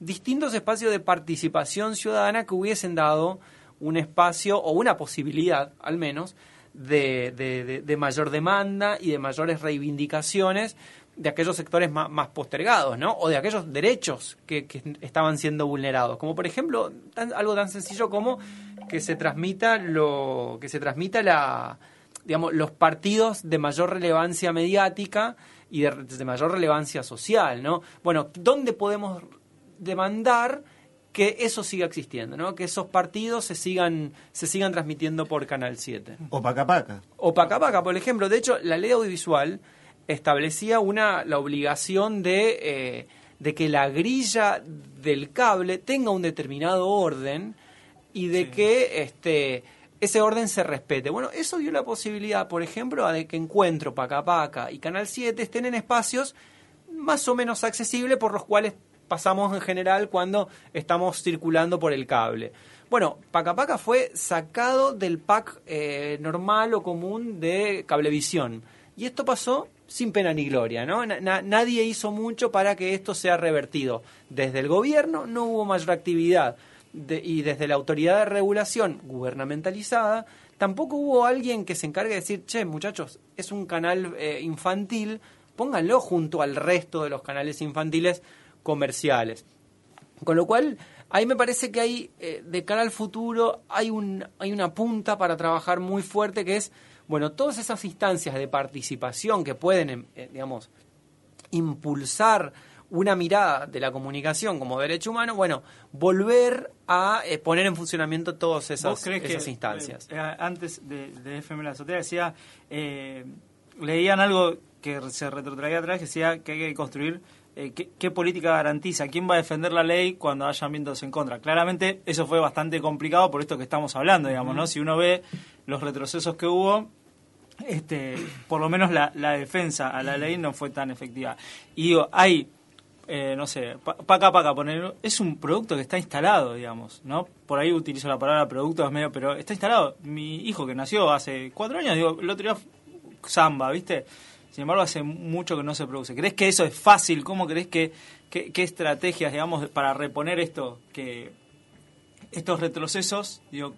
distintos espacios de participación ciudadana que hubiesen dado un espacio o una posibilidad, al menos, de, de, mayor demanda y de mayores reivindicaciones de aquellos sectores más, postergados, ¿no? O de aquellos derechos que, que estaban siendo vulnerados. Como por ejemplo, algo tan sencillo como que se transmita lo que se transmita la digamos los partidos de mayor relevancia mediática y de, mayor relevancia social, ¿no? Bueno, ¿dónde podemos demandar que eso siga existiendo, ¿no? Que esos partidos se sigan se sigan transmitiendo por Canal 7. O Paca Paca. O Paca Paca, por ejemplo. De hecho, la ley audiovisual establecía una la obligación de eh, de que la grilla del cable tenga un determinado orden y de que este ese orden se respete. Bueno, eso dio la posibilidad, por ejemplo, de que Encuentro, Paca Paca y Canal 7 estén en espacios más o menos accesibles por los cuales pasamos en general cuando estamos circulando por el cable. Bueno, Paca Paca fue sacado del pack eh, normal o común de Cablevisión. Y esto pasó sin pena ni gloria, ¿no? nadie hizo mucho para que esto sea revertido. Desde el gobierno no hubo mayor actividad y desde la autoridad de regulación gubernamentalizada, tampoco hubo alguien que se encargue de decir, che, muchachos, es un canal eh, infantil, pónganlo junto al resto de los canales infantiles comerciales. Con lo cual, ahí me parece que hay, eh, de cara al futuro, hay, un, hay una punta para trabajar muy fuerte que es, bueno, todas esas instancias de participación que pueden, eh, digamos, impulsar una mirada de la comunicación como derecho humano, bueno, volver a eh, poner en funcionamiento todas esas, esas instancias. Eh, antes de, de FM La Azotea decía, leían algo que se retrotraía atrás, que decía que hay que construir qué, política garantiza, quién va a defender la ley cuando haya vientos en contra. Claramente eso fue bastante complicado por esto que estamos hablando, digamos, ¿no? Si uno ve los retrocesos que hubo, este, por lo menos la, la defensa a la ley no fue tan efectiva. Y digo, hay eh, no sé, paca paca, poner, es un producto que está instalado, digamos, ¿no? Por ahí utilizo la palabra producto, es medio, pero está instalado. Mi hijo que nació hace cuatro años, digo, el otro día samba, ¿viste? Sin embargo, hace mucho que no se produce. ¿Crees que eso es fácil? ¿Cómo crees que, qué estrategias, digamos, para reponer esto, que estos retrocesos, digo,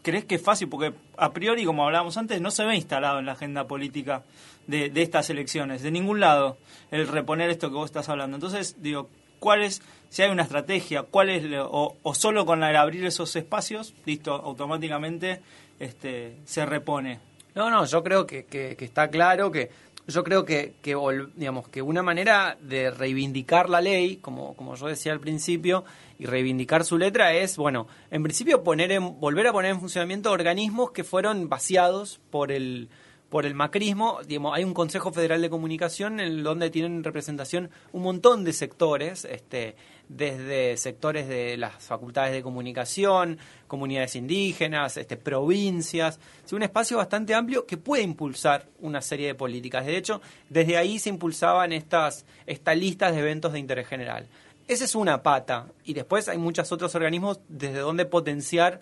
crees que es fácil? Porque a priori, como hablábamos antes, no se ve instalado en la agenda política de, estas elecciones, de ningún lado, el reponer esto que vos estás hablando. Entonces, digo, ¿cuál es, si hay una estrategia, cuál es, o, solo con el abrir esos espacios, listo, automáticamente este, se repone? No, no, yo creo que, que, está claro que yo creo que, que, digamos, que una manera de reivindicar la ley, como, como yo decía al principio, y reivindicar su letra es, bueno, en principio poner en, volver a poner en funcionamiento organismos que fueron vaciados por el, por el macrismo, digamos, hay un Consejo Federal de Comunicación en donde tienen representación un montón de sectores, este, desde sectores de las facultades de comunicación, comunidades indígenas, este, provincias, es un espacio bastante amplio que puede impulsar una serie de políticas. De hecho, desde ahí se impulsaban estas, estas listas de eventos de interés general. Esa es una pata, y después hay muchos otros organismos desde donde potenciar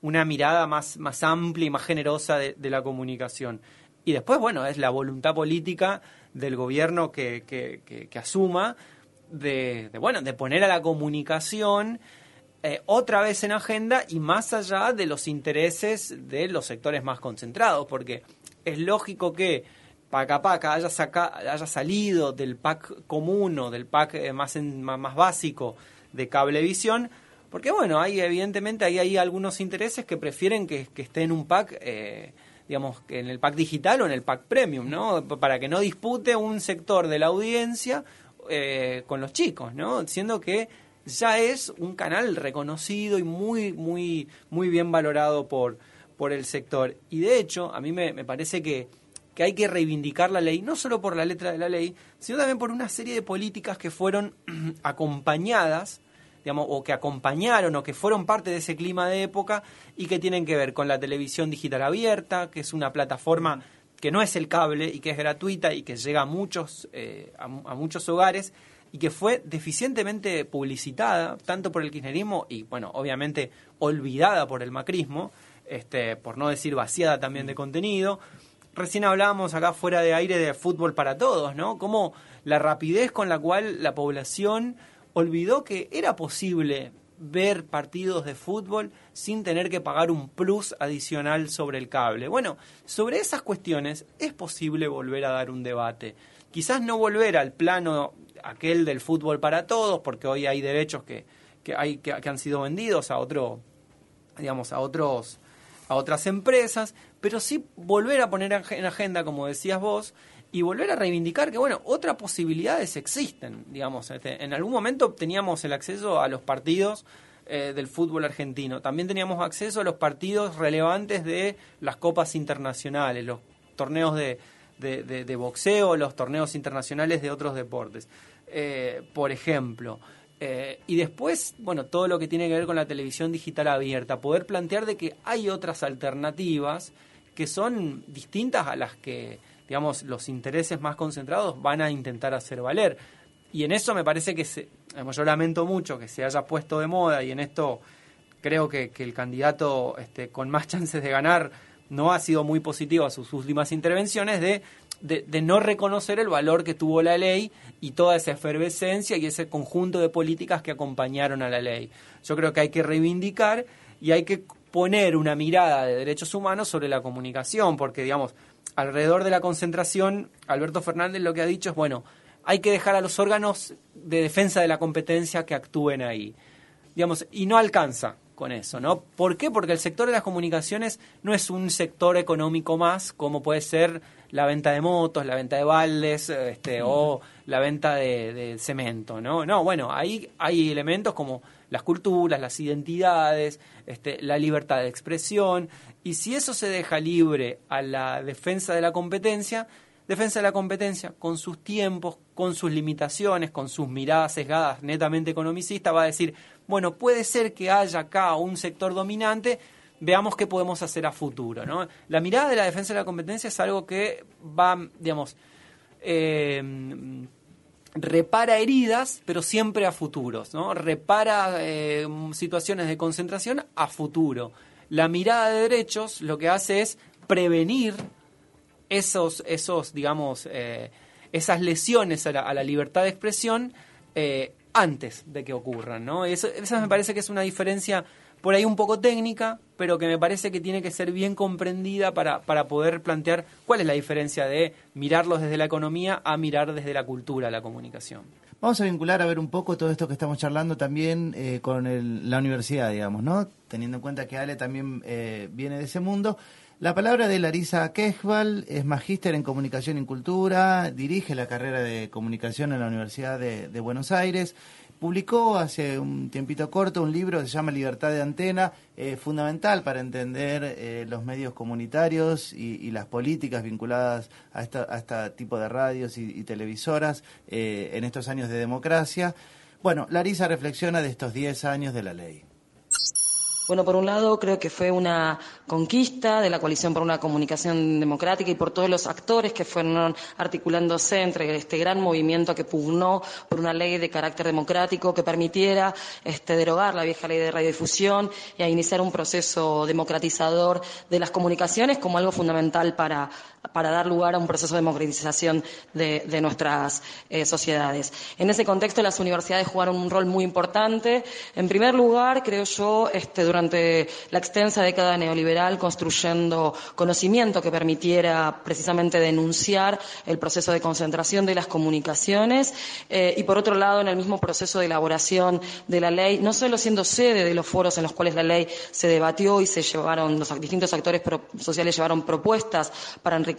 una mirada más, más amplia y más generosa de la comunicación. Y después, bueno, es la voluntad política del gobierno que, que, asuma de, bueno, de poner a la comunicación eh, otra vez en agenda y más allá de los intereses de los sectores más concentrados, porque es lógico que Paca Paca haya, haya salido del pack común o del pack eh, más, más básico de cablevisión, porque bueno, hay evidentemente hay, hay algunos intereses que prefieren que, que esté en un pack eh, digamos, en el pack digital o en el pack premium, ¿no? Para que no dispute un sector de la audiencia eh, con los chicos, ¿no? Siendo que ya es un canal reconocido y muy, muy, muy bien valorado por, por el sector. Y de hecho, a mí me, me parece que, que hay que reivindicar la ley, no solo por la letra de la ley, sino también por una serie de políticas que fueron acompañadas, digamos, o que acompañaron o que fueron parte de ese clima de época y que tienen que ver con la televisión digital abierta, que es una plataforma que no es el cable y que es gratuita y que llega a muchos, eh, a, a muchos hogares y que fue deficientemente publicitada, tanto por el kirchnerismo y, bueno, obviamente olvidada por el macrismo, este, por no decir vaciada también de contenido. Recién hablábamos acá fuera de aire de fútbol para todos, ¿no? Como la rapidez con la cual la población olvidó que era posible ver partidos de fútbol sin tener que pagar un plus adicional sobre el cable. Bueno, sobre esas cuestiones es posible volver a dar un debate. Quizás no volver al plano aquel del fútbol para todos, porque hoy hay derechos que, que hay, que, han sido vendidos a otro, digamos, a otros a otras empresas, pero sí volver a poner en agenda, como decías vos, y volver a reivindicar que, bueno, otras posibilidades existen, digamos. Este, en algún momento teníamos el acceso a los partidos eh, del fútbol argentino, también teníamos acceso a los partidos relevantes de las copas internacionales, los torneos de, de, boxeo, los torneos internacionales de otros deportes. Eh, por ejemplo. Eh, y después, bueno, todo lo que tiene que ver con la televisión digital abierta, poder plantear de que hay otras alternativas que son distintas a las que, digamos, los intereses más concentrados van a intentar hacer valer. Y en eso me parece que se, yo lamento mucho que se haya puesto de moda y en esto creo que, el candidato este, con más chances de ganar no ha sido muy positivo a sus últimas intervenciones de de, no reconocer el valor que tuvo la ley y toda esa efervescencia y ese conjunto de políticas que acompañaron a la ley. Yo creo que hay que reivindicar y hay que poner una mirada de derechos humanos sobre la comunicación, porque, digamos, alrededor de la concentración, Alberto Fernández lo que ha dicho es, bueno, hay que dejar a los órganos de defensa de la competencia que actúen ahí. Digamos, y no alcanza con eso, ¿no? ¿Por qué? Porque el sector de las comunicaciones no es un sector económico más, como puede ser la venta de motos, la venta de baldes, este, o la venta de, cemento, ¿no? No, bueno, ahí hay elementos como las culturas, las identidades, este, la libertad de expresión, y si eso se deja libre a la defensa de la competencia, defensa de la competencia con sus tiempos, con sus limitaciones, con sus miradas sesgadas netamente economicistas, va a decir, bueno, puede ser que haya acá un sector dominante, veamos qué podemos hacer a futuro. ¿no? La mirada de la defensa de la competencia es algo que va, digamos, eh, repara heridas, pero siempre a futuros, ¿no? Repara eh, situaciones de concentración a futuro. La mirada de derechos lo que hace es prevenir esos, esos digamos, eh, esas lesiones a la, libertad de expresión antes de que ocurran, ¿no? Eso, esa me parece que es una diferencia por ahí un poco técnica, pero que me parece que tiene que ser bien comprendida para, para poder plantear cuál es la diferencia de mirarlos desde la economía a mirar desde la cultura, la comunicación. Vamos a vincular a ver un poco todo esto que estamos charlando también eh, con la universidad, digamos, ¿no? Teniendo en cuenta que Ale también eh, viene de ese mundo. La palabra de Larisa Kejval es magíster en comunicación y cultura, dirige la carrera de comunicación en la Universidad de Buenos Aires publicó hace un tiempito corto un libro que se llama Libertad de Antena, eh, fundamental para entender eh, los medios comunitarios y, las políticas vinculadas a, este tipo de radios y, televisoras eh, en estos años de democracia. Bueno, Larisa reflexiona de estos 10 años de la ley. Bueno, por un lado creo que fue una conquista de la coalición por una comunicación democrática y por todos los actores que fueron articulándose entre este gran movimiento que pugnó por una ley de carácter democrático que permitiera este, derogar la vieja ley de radiodifusión y iniciar un proceso democratizador de las comunicaciones como algo fundamental para para dar lugar a un proceso de democratización de, nuestras eh, sociedades. En ese contexto, las universidades jugaron un rol muy importante. En primer lugar, creo yo, este, durante la extensa década neoliberal construyendo conocimiento que permitiera precisamente denunciar el proceso de concentración de las comunicaciones eh, y por otro lado en el mismo proceso de elaboración de la ley, no solo siendo sede de los foros en los cuales la ley se debatió y se llevaron, los distintos actores sociales llevaron propuestas para enriquecer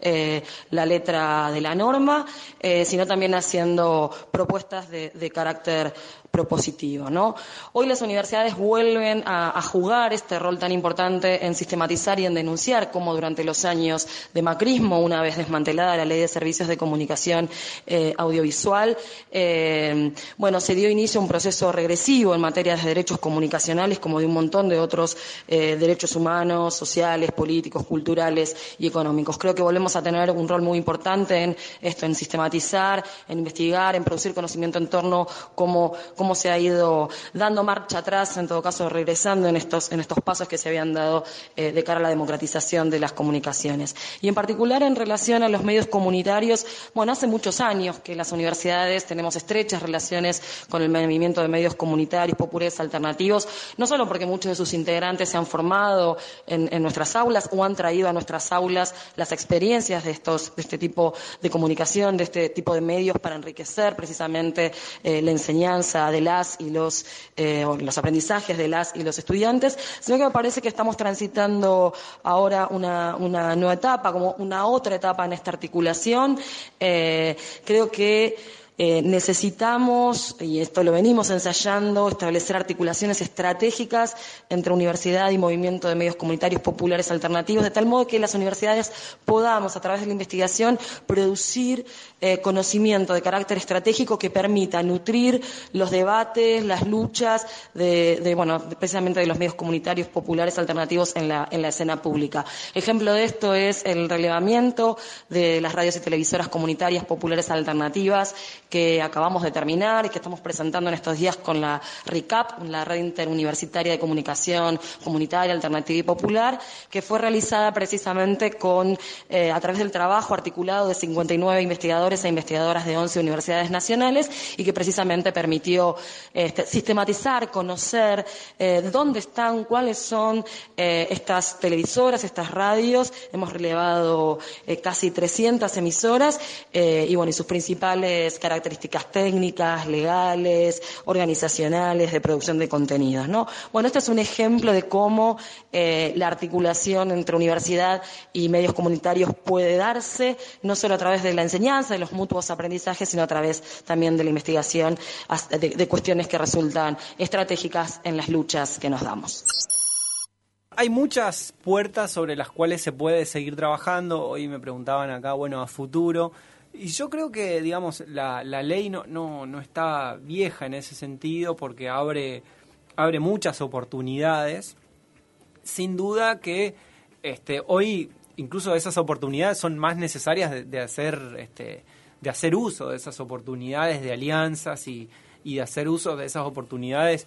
eh, la letra de la norma, eh, sino también haciendo propuestas de carácter propositivo. ¿no? Hoy las universidades vuelven a, jugar este rol tan importante en sistematizar y en denunciar cómo durante los años de macrismo, una vez desmantelada la ley de servicios de comunicación eh, audiovisual, eh, bueno, se dio inicio a un proceso regresivo en materia de derechos comunicacionales como de un montón de otros eh, derechos humanos, sociales, políticos, culturales y económicos. Creo que volvemos a tener un rol muy importante en esto, en sistematizar, en investigar, en producir conocimiento en torno cómo cómo se ha ido dando marcha atrás, en todo caso regresando en estos, en estos pasos que se habían dado eh, de cara a la democratización de las comunicaciones. Y en particular en relación a los medios comunitarios, bueno, hace muchos años que las universidades tenemos estrechas relaciones con el movimiento de medios comunitarios, populares, alternativos, no solo porque muchos de sus integrantes se han formado en, nuestras aulas o han traído a nuestras aulas las experiencias de, estos, de este tipo de comunicación, de este tipo de medios para enriquecer precisamente eh, la enseñanza de las y los, eh, los aprendizajes de las y los estudiantes, sino que me parece que estamos transitando ahora una, una nueva etapa, como una otra etapa en esta articulación. Eh, creo que eh, necesitamos, y esto lo venimos ensayando, establecer articulaciones estratégicas entre universidad y movimiento de medios comunitarios populares alternativos, de tal modo que las universidades podamos, a través de la investigación, producir eh, conocimiento de carácter estratégico que permita nutrir los debates, las luchas de, bueno, precisamente de los medios comunitarios populares alternativos en la, en la escena pública. Ejemplo de esto es el relevamiento de las radios y televisoras comunitarias populares alternativas que acabamos de terminar y que estamos presentando en estos días con la RICAP, la Red Interuniversitaria de Comunicación Comunitaria, Alternativa y Popular, que fue realizada precisamente con, eh, a través del trabajo articulado de 59 investigadores e investigadoras de 11 universidades nacionales y que precisamente permitió este, sistematizar, conocer eh, dónde están, cuáles son eh, estas televisoras, estas radios. Hemos relevado casi 300 emisoras y, bueno, y sus principales características características técnicas, legales, organizacionales, de producción de contenidos. ¿no? Bueno, este es un ejemplo de cómo eh, la articulación entre universidad y medios comunitarios puede darse, no solo a través de la enseñanza, de los mutuos aprendizajes, sino a través también de la investigación de, de cuestiones que resultan estratégicas en las luchas que nos damos. Hay muchas puertas sobre las cuales se puede seguir trabajando. Hoy me preguntaban acá, bueno, a futuro. Y yo creo que, digamos, la, la ley no, no, no está vieja en ese sentido porque abre, abre muchas oportunidades. Sin duda que este, hoy incluso esas oportunidades son más necesarias de, hacer este, de hacer uso de esas oportunidades de alianzas y, y de hacer uso de esas oportunidades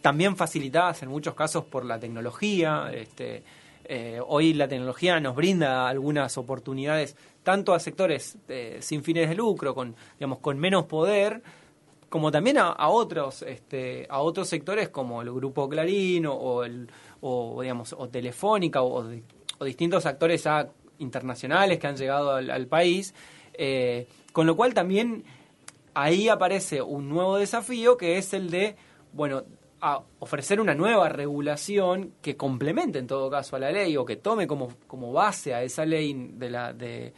también facilitadas en muchos casos por la tecnología. Este, eh, hoy la tecnología nos brinda algunas oportunidades tanto a sectores eh, sin fines de lucro, con, digamos, con menos poder, como también a, otros, este, a otros sectores como el Grupo Clarín o, el, o, digamos, o Telefónica o, distintos actores internacionales que han llegado al, país, eh, con lo cual también ahí aparece un nuevo desafío que es el de, bueno, a ofrecer una nueva regulación que complemente en todo caso a la ley o que tome como, como base a esa ley de, la, de,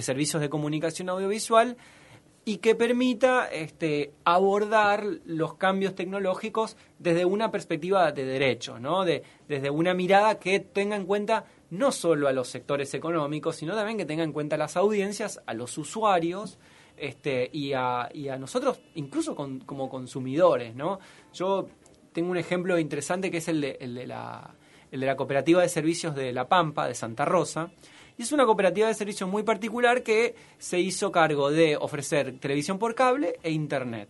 servicios de comunicación audiovisual y que permita este, abordar los cambios tecnológicos desde una perspectiva de derecho, ¿no? de, desde una mirada que tenga en cuenta no solo a los sectores económicos, sino también que tenga en cuenta a las audiencias, a los usuarios este, y, a, y a nosotros incluso como consumidores. ¿no? Yo tengo un ejemplo interesante que es el de, el de, la, el de la cooperativa de servicios de La Pampa, de Santa Rosa. Y es una cooperativa de servicios muy particular que se hizo cargo de ofrecer televisión por cable e internet.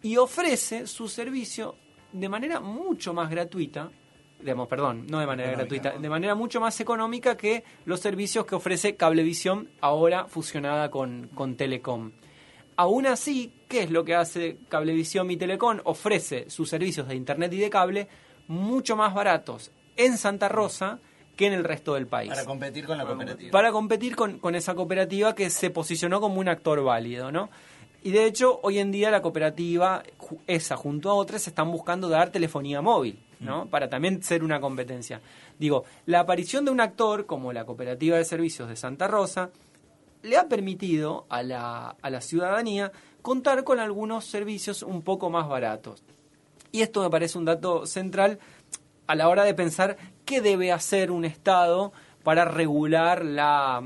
Y ofrece su servicio de manera mucho más gratuita, digamos, perdón, no de manera gratuita, de manera mucho más económica que los servicios que ofrece Cablevisión ahora fusionada con, con Telecom. Aún así, ¿qué es lo que hace Cablevisión y Telecom? Ofrece sus servicios de Internet y de cable mucho más baratos en Santa Rosa que en el resto del país. Para competir con la cooperativa. Para competir con, con esa cooperativa que se posicionó como un actor válido, ¿no? Y de hecho, hoy en día la cooperativa, esa junto a otras, están buscando dar telefonía móvil, ¿no? Para también ser una competencia. Digo, la aparición de un actor como la Cooperativa de Servicios de Santa Rosa le ha permitido a la, a la ciudadanía contar con algunos servicios un poco más baratos. Y esto me parece un dato central a la hora de pensar qué debe hacer un Estado para regular la,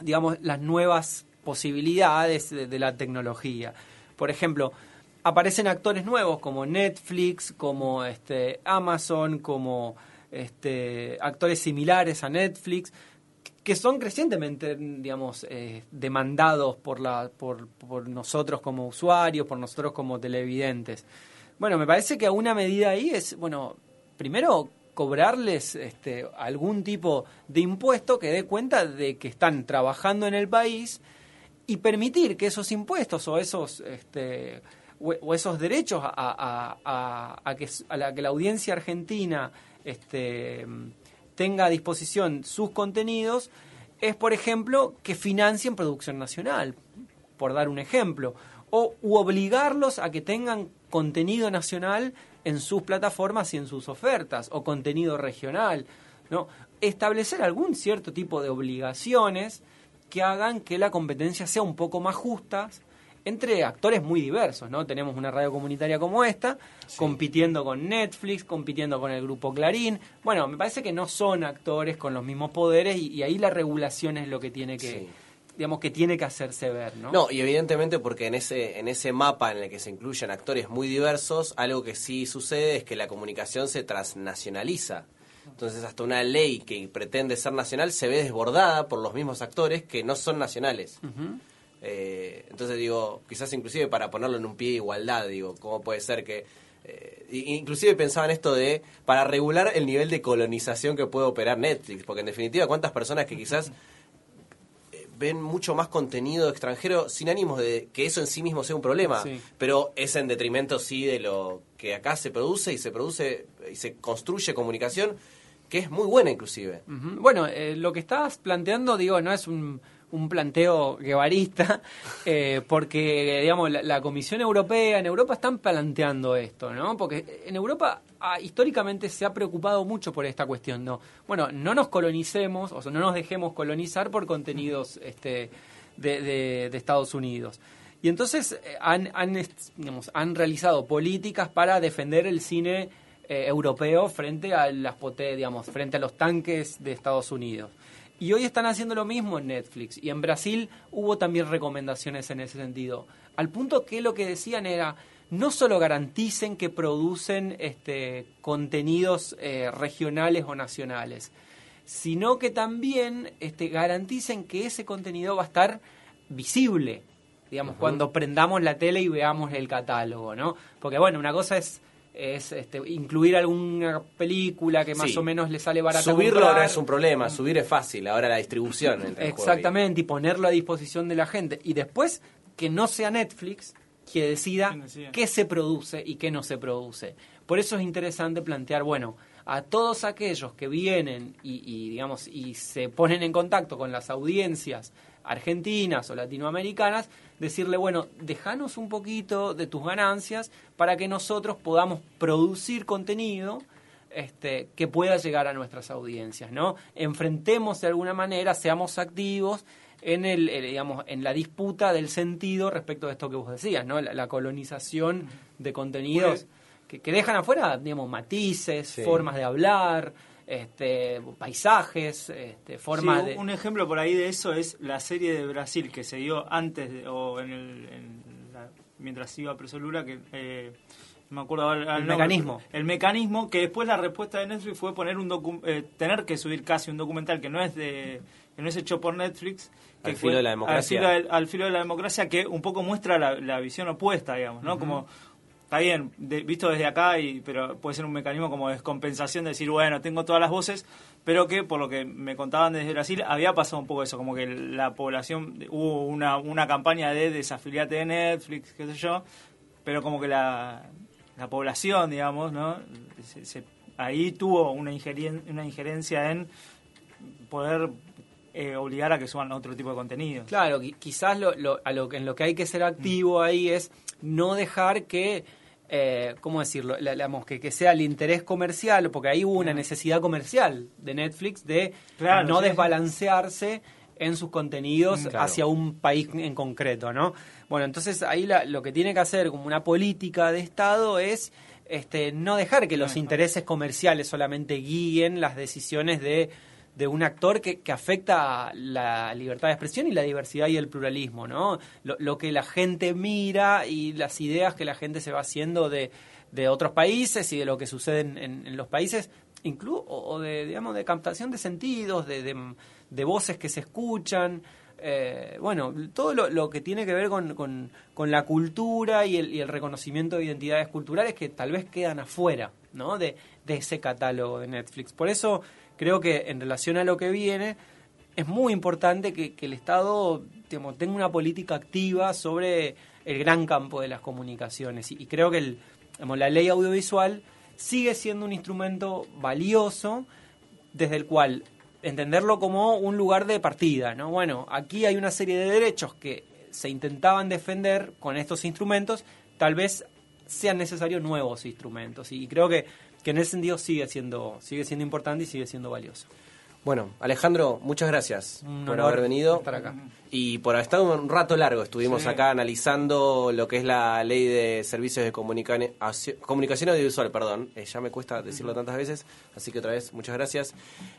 digamos, las nuevas posibilidades de, la tecnología. Por ejemplo, aparecen actores nuevos como Netflix, como este, Amazon, como este, actores similares a Netflix, que son crecientemente, digamos, eh, demandados por, nosotros como usuarios, por nosotros como televidentes. Bueno, me parece que una medida ahí es, bueno, primero cobrarles este, algún tipo de impuesto que dé cuenta de que están trabajando en el país y permitir que esos impuestos o esos este, o, esos derechos a, a- a- a que, a la que la audiencia argentina este, tenga a disposición sus contenidos es, por ejemplo, que financien producción nacional, por dar un ejemplo, o u obligarlos a que tengan contenido nacional en sus plataformas y en sus ofertas, o contenido regional, ¿no? Establecer algún cierto tipo de obligaciones que hagan que la competencia sea un poco más justa entre actores muy diversos, ¿no? Tenemos una radio comunitaria como esta, compitiendo con Netflix, compitiendo con el grupo Clarín. Bueno, me parece que no son actores con los mismos poderes y, y ahí la regulación es lo que tiene que, digamos, que tiene que hacerse ver, ¿no? No, y evidentemente porque en ese, en ese mapa en el que se incluyen actores muy diversos, algo que sí sucede es que la comunicación se transnacionaliza. Entonces hasta una ley que pretende ser nacional se ve desbordada por los mismos actores que no son nacionales. Eh, entonces digo, quizás inclusive para ponerlo en un pie de igualdad, digo, ¿cómo puede ser que... eh, inclusive pensaba en esto de, para regular el nivel de colonización que puede operar Netflix, porque en definitiva, ¿cuántas personas que quizás eh, ven mucho más contenido extranjero sin ánimos de que eso en sí mismo sea un problema, Sí. pero es en detrimento sí de lo que acá se produce y se produce y se construye comunicación que es muy buena inclusive. Bueno, eh, lo que estás planteando, digo, no es un, un planteo guevarista, eh, porque, digamos, la, la Comisión Europea, en Europa están planteando esto, ¿no? Porque en Europa ah, históricamente se ha preocupado mucho por esta cuestión, ¿no? Bueno, no nos colonicemos, o sea, no nos dejemos colonizar por contenidos este, de, de- de Estados Unidos. Y entonces eh, han, han, digamos, han realizado políticas para defender el cine eh, europeo frente a las digamos, frente a los tanques de Estados Unidos. Y hoy están haciendo lo mismo en Netflix. Y en Brasil hubo también recomendaciones en ese sentido. Al punto que lo que decían era, no solo garanticen que producen este, contenidos eh, regionales o nacionales, sino que también este, garanticen que ese contenido va a estar visible, digamos, cuando prendamos la tele y veamos el catálogo, ¿no? Porque bueno, una cosa es es este, incluir alguna película que más Sí. o menos le sale barata Subirlo comprar. no es un problema, subir es fácil, ahora la distribución. Exactamente, y ponerlo a disposición de la gente. Y después que no sea Netflix que decida qué se produce y qué no se produce. Por eso es interesante plantear, bueno, a todos aquellos que vienen y, y, digamos y se ponen en contacto con las audiencias argentinas o latinoamericanas, decirle, bueno, déjanos un poquito de tus ganancias para que nosotros podamos producir contenido este, que pueda llegar a nuestras audiencias, ¿no? Enfrentemos de alguna manera, seamos activos en el, eh, digamos, en la disputa del sentido respecto de esto que vos decías, ¿no? La, la colonización de contenidos que, que dejan afuera, digamos, matices, Sí. formas de hablar, este, paisajes, este, formas Sí, de Un ejemplo por ahí de eso es la serie de Brasil que se dio antes de- o en el, en la- mientras iba preso Lula que eh, me acuerdo ahora El nombre, mecanismo. el mecanismo que después la respuesta de Netflix fue poner un docu- eh, tener que subir casi un documental que no es de que no es hecho por Netflix que Al fue filo de la al democracia. filo del- al filo de la democracia que un poco muestra la, la visión opuesta digamos no como Está bien, de- visto desde acá, y, pero puede ser un mecanismo como de descompensación de decir, bueno, tengo todas las voces, pero que por lo que me contaban desde Brasil, había pasado un poco eso, como que la población, hubo una, una campaña de desafiliate de Netflix, qué sé yo, pero como que la la población, digamos, ¿no? Se- se- ahí tuvo una, ingerien- una injerencia en poder eh, obligar a que suban otro tipo de contenido. Claro, qui- quizás lo, lo- a lo, en lo que hay que ser activo ahí es no dejar que, eh, ¿cómo decirlo? La- digamos, que, que sea el interés comercial, porque ahí hubo una necesidad comercial de Netflix de Claro, no sí, desbalancearse en sus contenidos Mm, claro. hacia un país en concreto, ¿no? Bueno, entonces ahí la- lo que tiene que hacer como una política de Estado es este, no dejar que los intereses comerciales solamente guíen las decisiones de, de un actor que, que afecta la libertad de expresión y la diversidad y el pluralismo, ¿no? Lo, lo que la gente mira y las ideas que la gente se va haciendo de, de otros países y de lo que sucede en, en- los países, incluso o de, digamos, de captación de sentidos, de, de- de voces que se escuchan. eh, bueno, todo lo, lo que tiene que ver con, con- con la cultura y el, y el reconocimiento de identidades culturales que tal vez quedan afuera ¿no? de, de ese catálogo de Netflix. Por eso creo que en relación a lo que viene, es muy importante que, el Estado digamos, tenga una política activa sobre el gran campo de las comunicaciones. Y, creo que el, la ley audiovisual sigue siendo un instrumento valioso desde el cual entenderlo como un lugar de partida, ¿no? Bueno, aquí hay una serie de derechos que se intentaban defender con estos instrumentos, tal vez sean necesarios nuevos instrumentos y creo que, que en ese sentido sigue siendo sigue siendo importante y sigue siendo valioso. Bueno, Alejandro, muchas gracias por haber venido. estar acá. Y por estar un rato largo. Estuvimos Sí. acá analizando lo que es la ley de servicios de comunica- comunicación audiovisual, perdón. Eh, ya me cuesta decirlo tantas veces, así que otra vez, muchas gracias.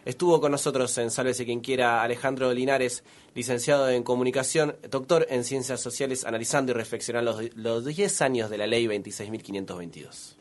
Estuvo con nosotros en Sálvese quien quiera Alejandro Linares, licenciado en comunicación, doctor en ciencias sociales, analizando y reflexionando los, los 10 años de la ley 26.522.